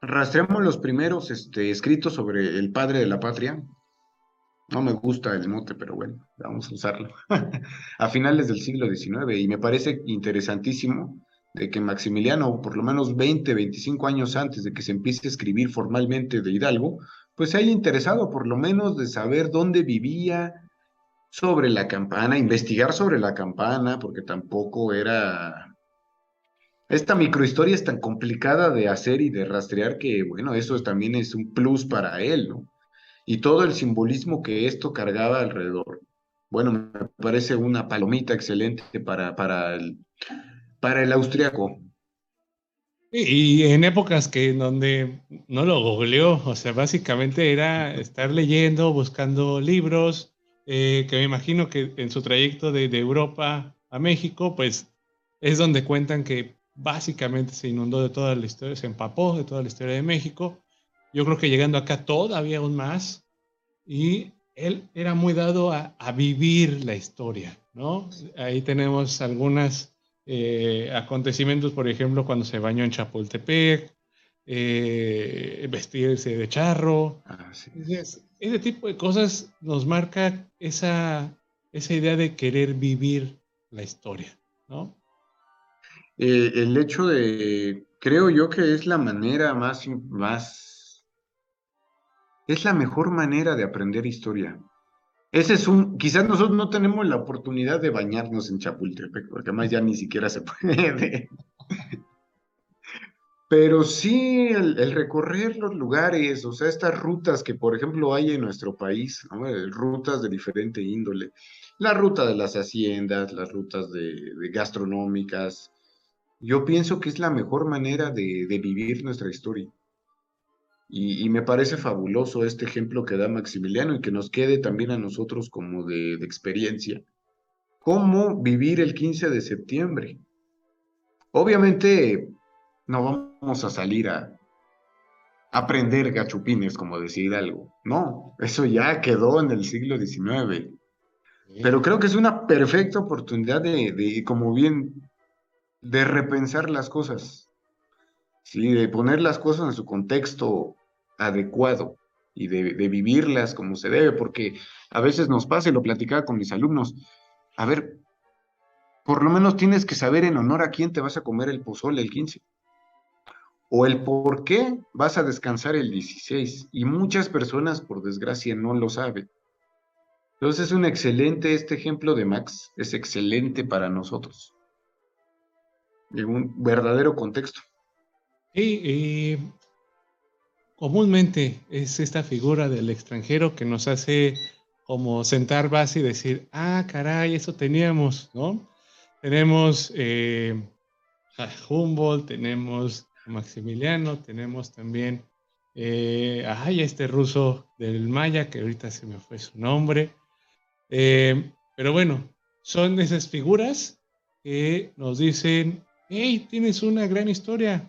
B: rastreamos los primeros este, escritos sobre el padre de la patria, no me gusta el mote, pero bueno, vamos a usarlo. [laughs] a finales del siglo XIX, y me parece interesantísimo de que Maximiliano, por lo menos 20, 25 años antes de que se empiece a escribir formalmente de Hidalgo, pues se haya interesado por lo menos de saber dónde vivía, sobre la campana, investigar sobre la campana, porque tampoco era... Esta microhistoria es tan complicada de hacer y de rastrear que, bueno, eso también es un plus para él, ¿no? Y todo el simbolismo que esto cargaba alrededor. Bueno, me parece una palomita excelente para, para el, para el austriaco.
A: Y, en épocas que donde no lo googleó, o sea, básicamente era estar leyendo, buscando libros, eh, que me imagino que en su trayecto de, Europa a México, pues es donde cuentan que básicamente se inundó de toda la historia, se empapó de toda la historia de México. Yo creo que llegando acá todavía aún más, y él era muy dado a, a vivir la historia, ¿no? Ahí tenemos algunas eh, acontecimientos, por ejemplo, cuando se bañó en Chapultepec, eh, vestirse de charro. Ah, ese tipo de cosas nos marca esa, esa idea de querer vivir la historia, ¿no?
B: Eh, el hecho de, creo yo que es la manera más, más, es la mejor manera de aprender historia. Ese es un, quizás nosotros no tenemos la oportunidad de bañarnos en Chapultepec, porque además ya ni siquiera se puede. Pero sí el, recorrer los lugares, o sea, estas rutas que, por ejemplo, hay en nuestro país, rutas de diferente índole. La ruta de las haciendas, las rutas de, gastronómicas. Yo pienso que es la mejor manera de vivir nuestra historia. Y, me parece fabuloso este ejemplo que da Maximiliano y que nos quede también a nosotros como de, experiencia. ¿Cómo vivir el 15 de septiembre? Obviamente no vamos a salir a aprender gachupines, como decir algo. No, eso ya quedó en el siglo XIX. Pero creo que es una perfecta oportunidad de, de como bien, de repensar las cosas. Sí, de poner las cosas en su contexto adecuado y de, vivirlas como se debe, porque a veces nos pasa, y lo platicaba con mis alumnos, a ver, por lo menos tienes que saber en honor a quién te vas a comer el pozole el 15. O el por qué vas a descansar el 16. Y muchas personas, por desgracia, no lo saben. Entonces es un excelente, este ejemplo de Max es excelente para nosotros. En un verdadero contexto.
A: y comúnmente es esta figura del extranjero que nos hace como sentar base y decir, ah, caray, eso teníamos, ¿no? Tenemos eh, Humboldt, tenemos Maximiliano, tenemos también eh, este ruso del Maya, que ahorita se me fue su nombre. Eh, pero bueno, son esas figuras que nos dicen, hey, tienes una gran historia,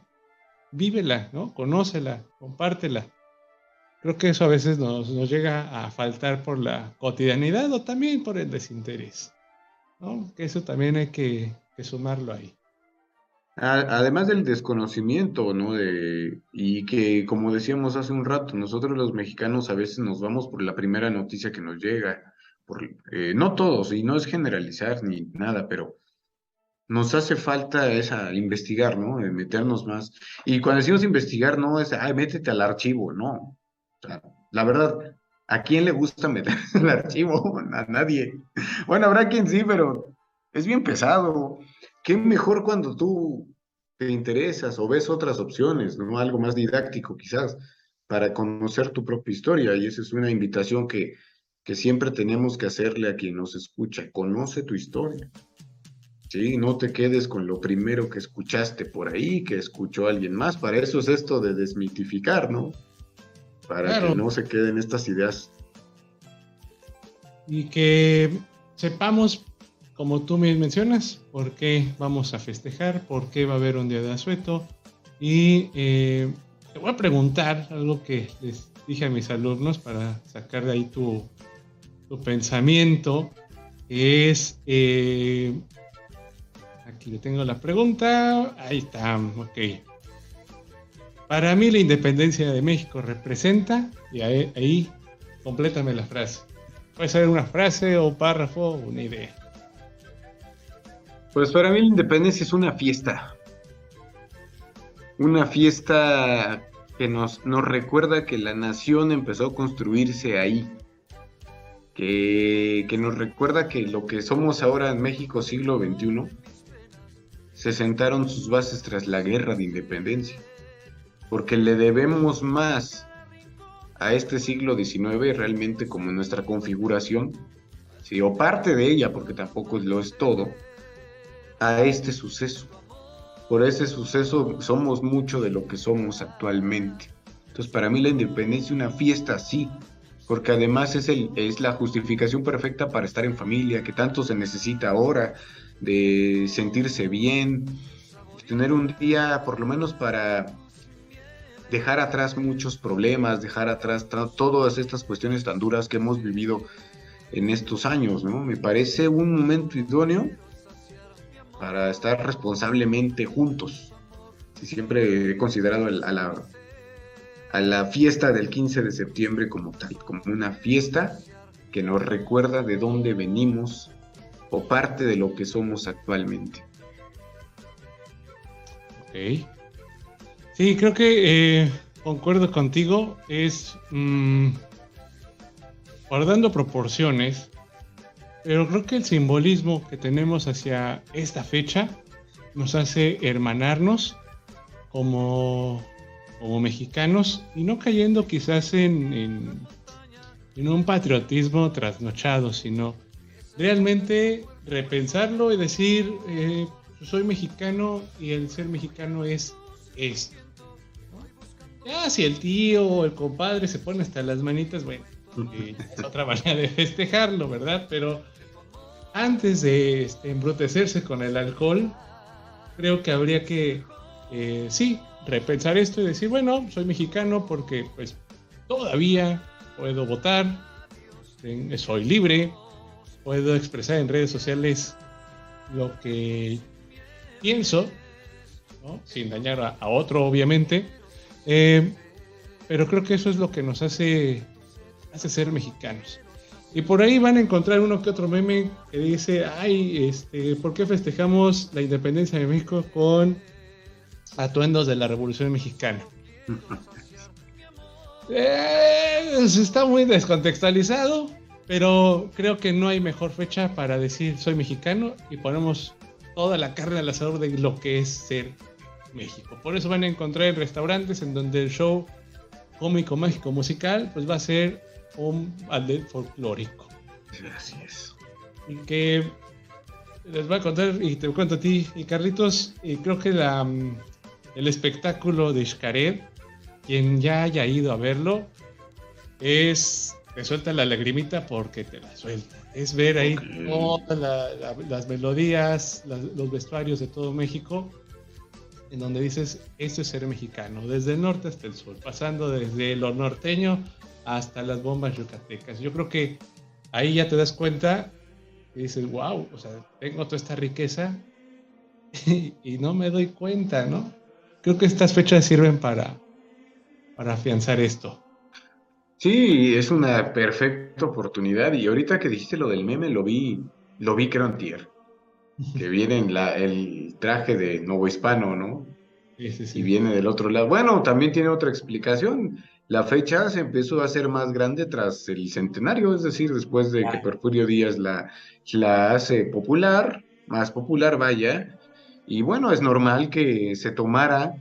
A: vívela, ¿no? Conócela, compártela. Creo que eso a veces nos, llega a faltar por la cotidianidad o también por el desinterés, ¿no? Que eso también hay que, sumarlo ahí.
B: Además del desconocimiento, ¿no? De, y que, como decíamos hace un rato, nosotros los mexicanos a veces nos vamos por la primera noticia que nos llega. Eh, no todos, y no es generalizar ni nada, pero nos hace falta esa investigar, ¿no? meternos más. Y cuando decimos investigar, no es, ay, métete al archivo, no. La verdad, ¿a quién le gusta meter [laughs] al archivo? A nadie. Bueno, habrá quien sí, pero es bien pesado. Qué mejor cuando tú te interesas o ves otras opciones, ¿no? Algo más didáctico quizás, para conocer tu propia historia. Y esa es una invitación que, que siempre tenemos que hacerle a quien nos escucha. Conoce tu historia. Sí, no te quedes con lo primero que escuchaste por ahí, que escuchó alguien más. Para eso es esto de desmitificar, ¿no? Para que no se queden estas ideas.
A: Y que sepamos, como tú me mencionas, por qué vamos a festejar, por qué va a haber un día de asueto. Y eh, te voy a preguntar algo que les dije a mis alumnos para sacar de ahí tu, pensamiento. Es eh, Aquí le tengo la pregunta. Ahí está, ok. Para mí la independencia de México representa, y ahí, ahí complétame la frase. Puede ser una frase o párrafo una idea.
B: Pues para mí la independencia es una fiesta. Una fiesta que nos, nos recuerda que la nación empezó a construirse ahí. Que, que, nos recuerda que lo que somos ahora en México siglo XXI se sentaron sus bases tras la guerra de independencia, porque le debemos más a este siglo XIX realmente como nuestra configuración, ¿sí? o parte de ella, porque tampoco lo es todo, a este suceso. Por ese suceso somos mucho de lo que somos actualmente. Entonces para mí la independencia es una fiesta así, porque además es, el, es la justificación perfecta para estar en familia, que tanto se necesita ahora, de sentirse bien, tener un día por lo menos para dejar atrás muchos problemas, dejar atrás todas estas cuestiones tan duras que hemos vivido en estos años, ¿no? Me parece un momento idóneo para estar responsablemente juntos. siempre he considerado a, la, a la fiesta del 15 de septiembre como tal, como una fiesta que nos recuerda de dónde venimos, o parte de lo que somos actualmente.
A: Ok. Sí, creo que eh, concuerdo contigo. Es mm, guardando proporciones, pero creo que el simbolismo que tenemos hacia esta fecha nos hace hermanarnos como, como mexicanos y no cayendo quizás en, en, un patriotismo trasnochado, sino realmente repensarlo y decir, eh, soy mexicano y el ser mexicano es esto. Ya si el tío o el compadre se pone hasta las manitas, bueno, es otra [laughs] manera de festejarlo, ¿verdad? Pero antes de este, embrutecerse con el alcohol, creo que habría que, eh, sí, repensar esto y decir, bueno, soy mexicano porque pues todavía puedo votar, soy libre, puedo expresar en redes sociales lo que pienso, sin dañar a, otro, obviamente. Eh, pero creo que eso es lo que nos hace, hace ser mexicanos. Y por ahí van a encontrar uno que otro meme que dice, ay, este, ¿por qué festejamos la independencia de México con atuendos de la Revolución Mexicana? [laughs] eh, está muy descontextualizado, pero creo que no hay mejor fecha para decir soy mexicano y ponemos toda la carne al asador de lo que es ser México. Por eso van a encontrar restaurantes en donde el show cómico, mágico, musical, pues va a ser un ballet folclórico.
B: Así es.
A: Y que les voy a contar, y te cuento a ti y Carlitos, y creo que la, el espectáculo de Xcaret, quien ya haya ido a verlo, es te suelta la lagrimita porque te la suelta. Es ver ahí todas las melodías, los vestuarios de todo México, en donde dices, esto es ser mexicano, desde el norte hasta el sur, pasando desde lo norteño hasta las bombas yucatecas. Yo creo que ahí ya te das cuenta y dices, wow, o sea, tengo toda esta riqueza [laughs] y, no me doy cuenta, ¿no? Creo que estas fechas sirven para, para afianzar esto.
B: Sí, es una perfecta oportunidad. Y ahorita que dijiste lo del meme, lo vi, lo vi que era un tier. Que viene en la, el traje de nuevo hispano, ¿no? Sí, sí, sí. Y viene del otro lado. Bueno, también tiene otra explicación. La fecha se empezó a hacer más grande tras el centenario, es decir, después de que Perfurio Díaz la, la hace popular, más popular, vaya. Y bueno, es normal que se tomara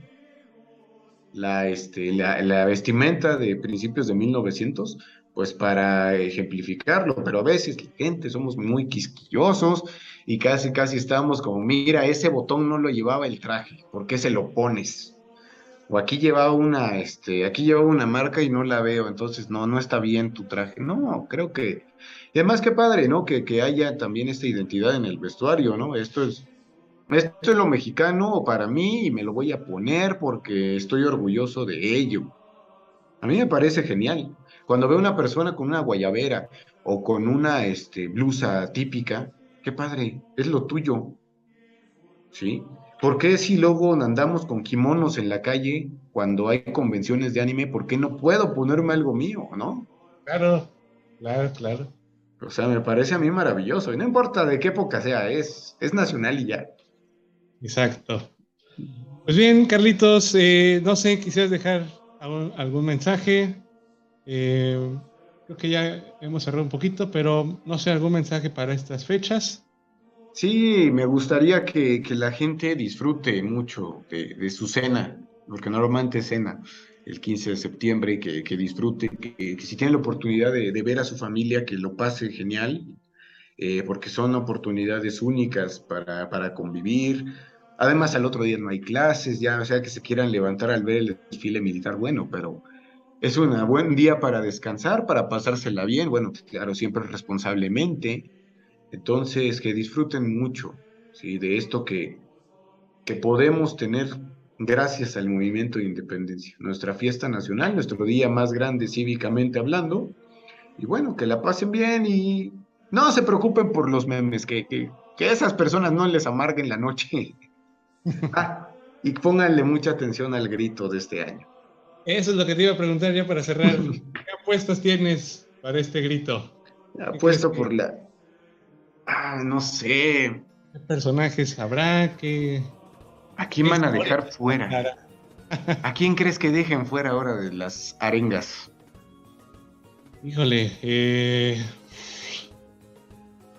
B: la, este, la, vestimenta de principios de 1900, pues para ejemplificarlo, pero a veces gente somos muy quisquillosos y casi casi estamos como, mira, ese botón no lo llevaba el traje, ¿por qué se lo pones? O aquí llevaba una, este, aquí llevaba una marca y no la veo, entonces no, no está bien tu traje. No, creo que, y además qué padre, ¿no? Que, que haya también esta identidad en el vestuario, ¿no? Esto es, esto es lo mexicano para mí y me lo voy a poner porque estoy orgulloso de ello. A mí me parece genial. Cuando veo una persona con una guayabera o con una este, blusa típica, qué padre, es lo tuyo. ¿Sí? ¿Por qué si luego andamos con kimonos en la calle cuando hay convenciones de anime, por qué no puedo ponerme algo mío, no?
A: Claro, claro, claro.
B: O sea, me parece a mí maravilloso. Y no importa de qué época sea, es, es nacional y ya.
A: Exacto. Pues bien, Carlitos, eh, no sé, quisieras dejar algún, mensaje. Eh, creo que ya hemos cerrado un poquito, pero no sé, algún mensaje para estas fechas.
B: Sí, me gustaría que, la gente disfrute mucho de, su cena, porque normalmente cena el 15 de septiembre, que, que disfrute, que, si tiene la oportunidad de, ver a su familia, que lo pase genial, eh, porque son oportunidades únicas para, para convivir, Además, al otro día no hay clases, ya, o sea, que se quieran levantar al ver el desfile militar, bueno, pero es un buen día para descansar, para pasársela bien, bueno, claro, siempre responsablemente. Entonces, que disfruten mucho, ¿sí? De esto que, que podemos tener gracias al movimiento de independencia, nuestra fiesta nacional, nuestro día más grande cívicamente hablando, y bueno, que la pasen bien y no se preocupen por los memes, que, que, que esas personas no les amarguen la noche. [laughs] Ah, y pónganle mucha atención al grito de este año.
A: Eso es lo que te iba a preguntar ya para cerrar. ¿Qué apuestas tienes para este grito?
B: Apuesto por la. Ah, no sé.
A: ¿Qué personajes habrá? que
B: ¿A quién van a dejar fuera? [laughs] ¿A quién crees que dejen fuera ahora de las arengas?
A: Híjole, eh,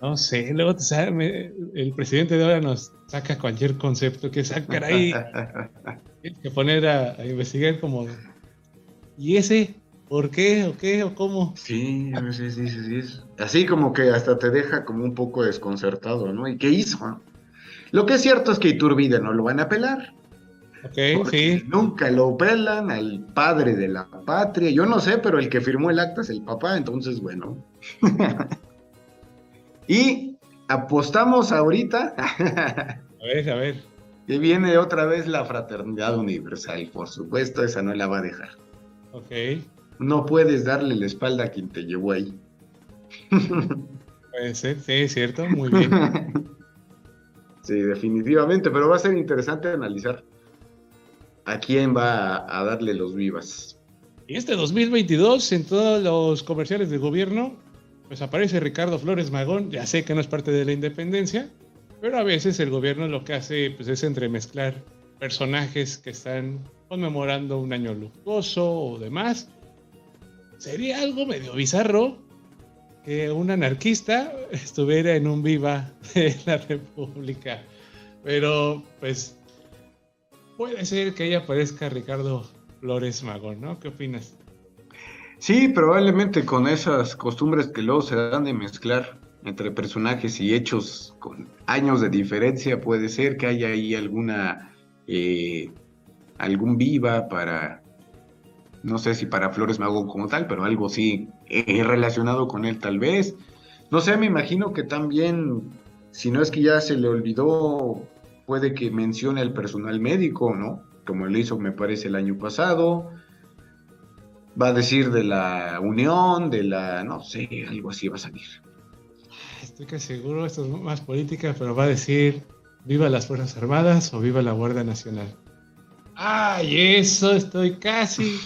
A: no sé, luego el presidente de ahora nos saca cualquier concepto que sacar ahí. [laughs] Tienes que poner a, investigar como, ¿y ese? ¿Por qué? ¿O qué? ¿O cómo?
B: Sí, sí, sí, sí, sí. Así como que hasta te deja como un poco desconcertado, ¿no? ¿Y qué hizo? Lo que es cierto es que Iturbide no lo van a pelar.
A: Ok, sí.
B: Nunca lo pelan al padre de la patria. Yo no sé, pero el que firmó el acta es el papá, entonces, bueno. [laughs] y apostamos ahorita. [laughs]
A: a ver, a ver.
B: Que viene otra vez la fraternidad universal, por supuesto, esa no la va a dejar.
A: Ok.
B: No puedes darle la espalda a quien te llevó ahí.
A: Puede ser, sí, es cierto, muy bien. [laughs]
B: sí, definitivamente, pero va a ser interesante analizar a quién va a, darle los vivas.
A: Y este 2022, en todos los comerciales del gobierno, pues aparece Ricardo Flores Magón, ya sé que no es parte de la independencia, pero a veces el gobierno lo que hace pues, es entremezclar personajes que están conmemorando un año luctuoso o demás. Sería algo medio bizarro que un anarquista estuviera en un viva de la República. Pero pues puede ser que ahí aparezca Ricardo Flores Magón, ¿no? ¿Qué opinas?
B: Sí, probablemente con esas costumbres que luego se dan de mezclar entre personajes y hechos con años de diferencia, puede ser que haya ahí alguna eh, algún viva para no sé si para Flores Mago como tal, pero algo sí eh, relacionado con él tal vez. No sé, me imagino que también, si no es que ya se le olvidó, puede que mencione al personal médico, ¿no? Como lo hizo, me parece, el año pasado va a decir de la unión, de la, no sé, algo así va a salir.
A: Estoy casi seguro, esto es más política, pero va a decir viva las Fuerzas Armadas o viva la Guardia Nacional. Ay, eso estoy casi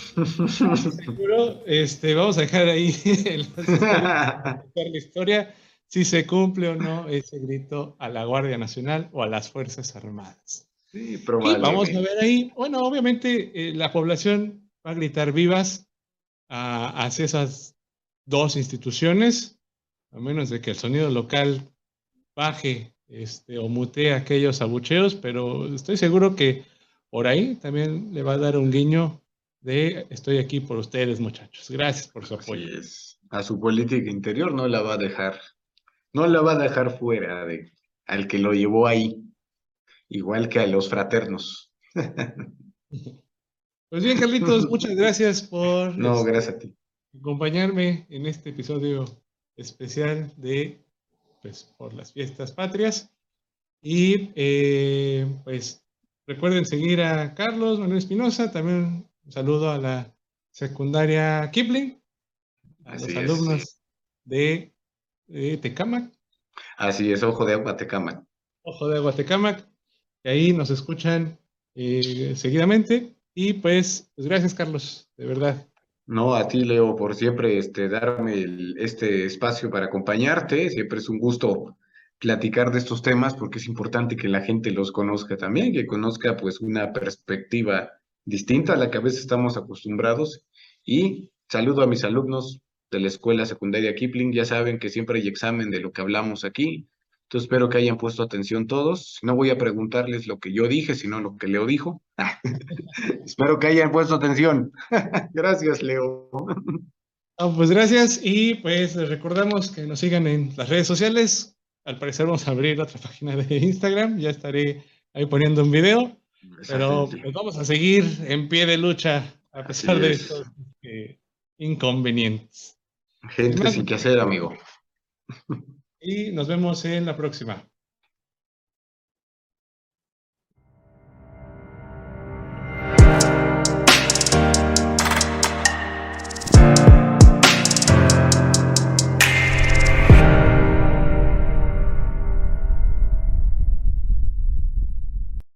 A: seguro. Este, vamos a dejar ahí [laughs] la historia si se cumple o no ese grito a la Guardia Nacional o a las Fuerzas Armadas.
B: Sí,
A: probablemente. Y vamos a ver ahí, bueno, obviamente eh, la población va a gritar vivas hacia esas dos instituciones, a menos de que el sonido local baje este, o mutee aquellos abucheos, pero estoy seguro que por ahí también le va a dar un guiño de estoy aquí por ustedes, muchachos. Gracias por su apoyo.
B: A su política interior no la va a dejar, no la va a dejar fuera de al que lo llevó ahí, igual que a los fraternos. [laughs]
A: Pues bien, Carlitos, muchas gracias por
B: no, gracias a ti.
A: acompañarme en este episodio especial de pues, por las fiestas patrias. Y eh, pues recuerden seguir a Carlos Manuel Espinosa, también un saludo a la secundaria Kipling, a los alumnos de, Tecamac.
B: Así es, Ojo de Agua Tecamac.
A: Ojo de Agua Tecamac, que ahí nos escuchan eh, seguidamente. Y pues, pues, gracias, Carlos, de verdad.
B: No, a ti, Leo, por siempre este, darme este espacio para acompañarte. Siempre es un gusto platicar de estos temas porque es importante que la gente los conozca también, que conozca pues una perspectiva distinta a la que a veces estamos acostumbrados. Y saludo a mis alumnos de la escuela secundaria Kipling, ya saben que siempre hay examen de lo que hablamos aquí. Entonces espero que hayan puesto atención todos. No voy a preguntarles lo que yo dije, sino lo que Leo dijo. [laughs] espero que hayan puesto atención. [laughs] gracias, Leo.
A: pues gracias y pues les recordamos que nos sigan en las redes sociales. Al parecer vamos a abrir otra página de Instagram. Ya estaré ahí poniendo un video. Pero pues, vamos a seguir en pie de lucha a pesar de estos eh, inconvenientes.
B: Gente sin que hacer, amigo [laughs]
A: y nos vemos en la próxima.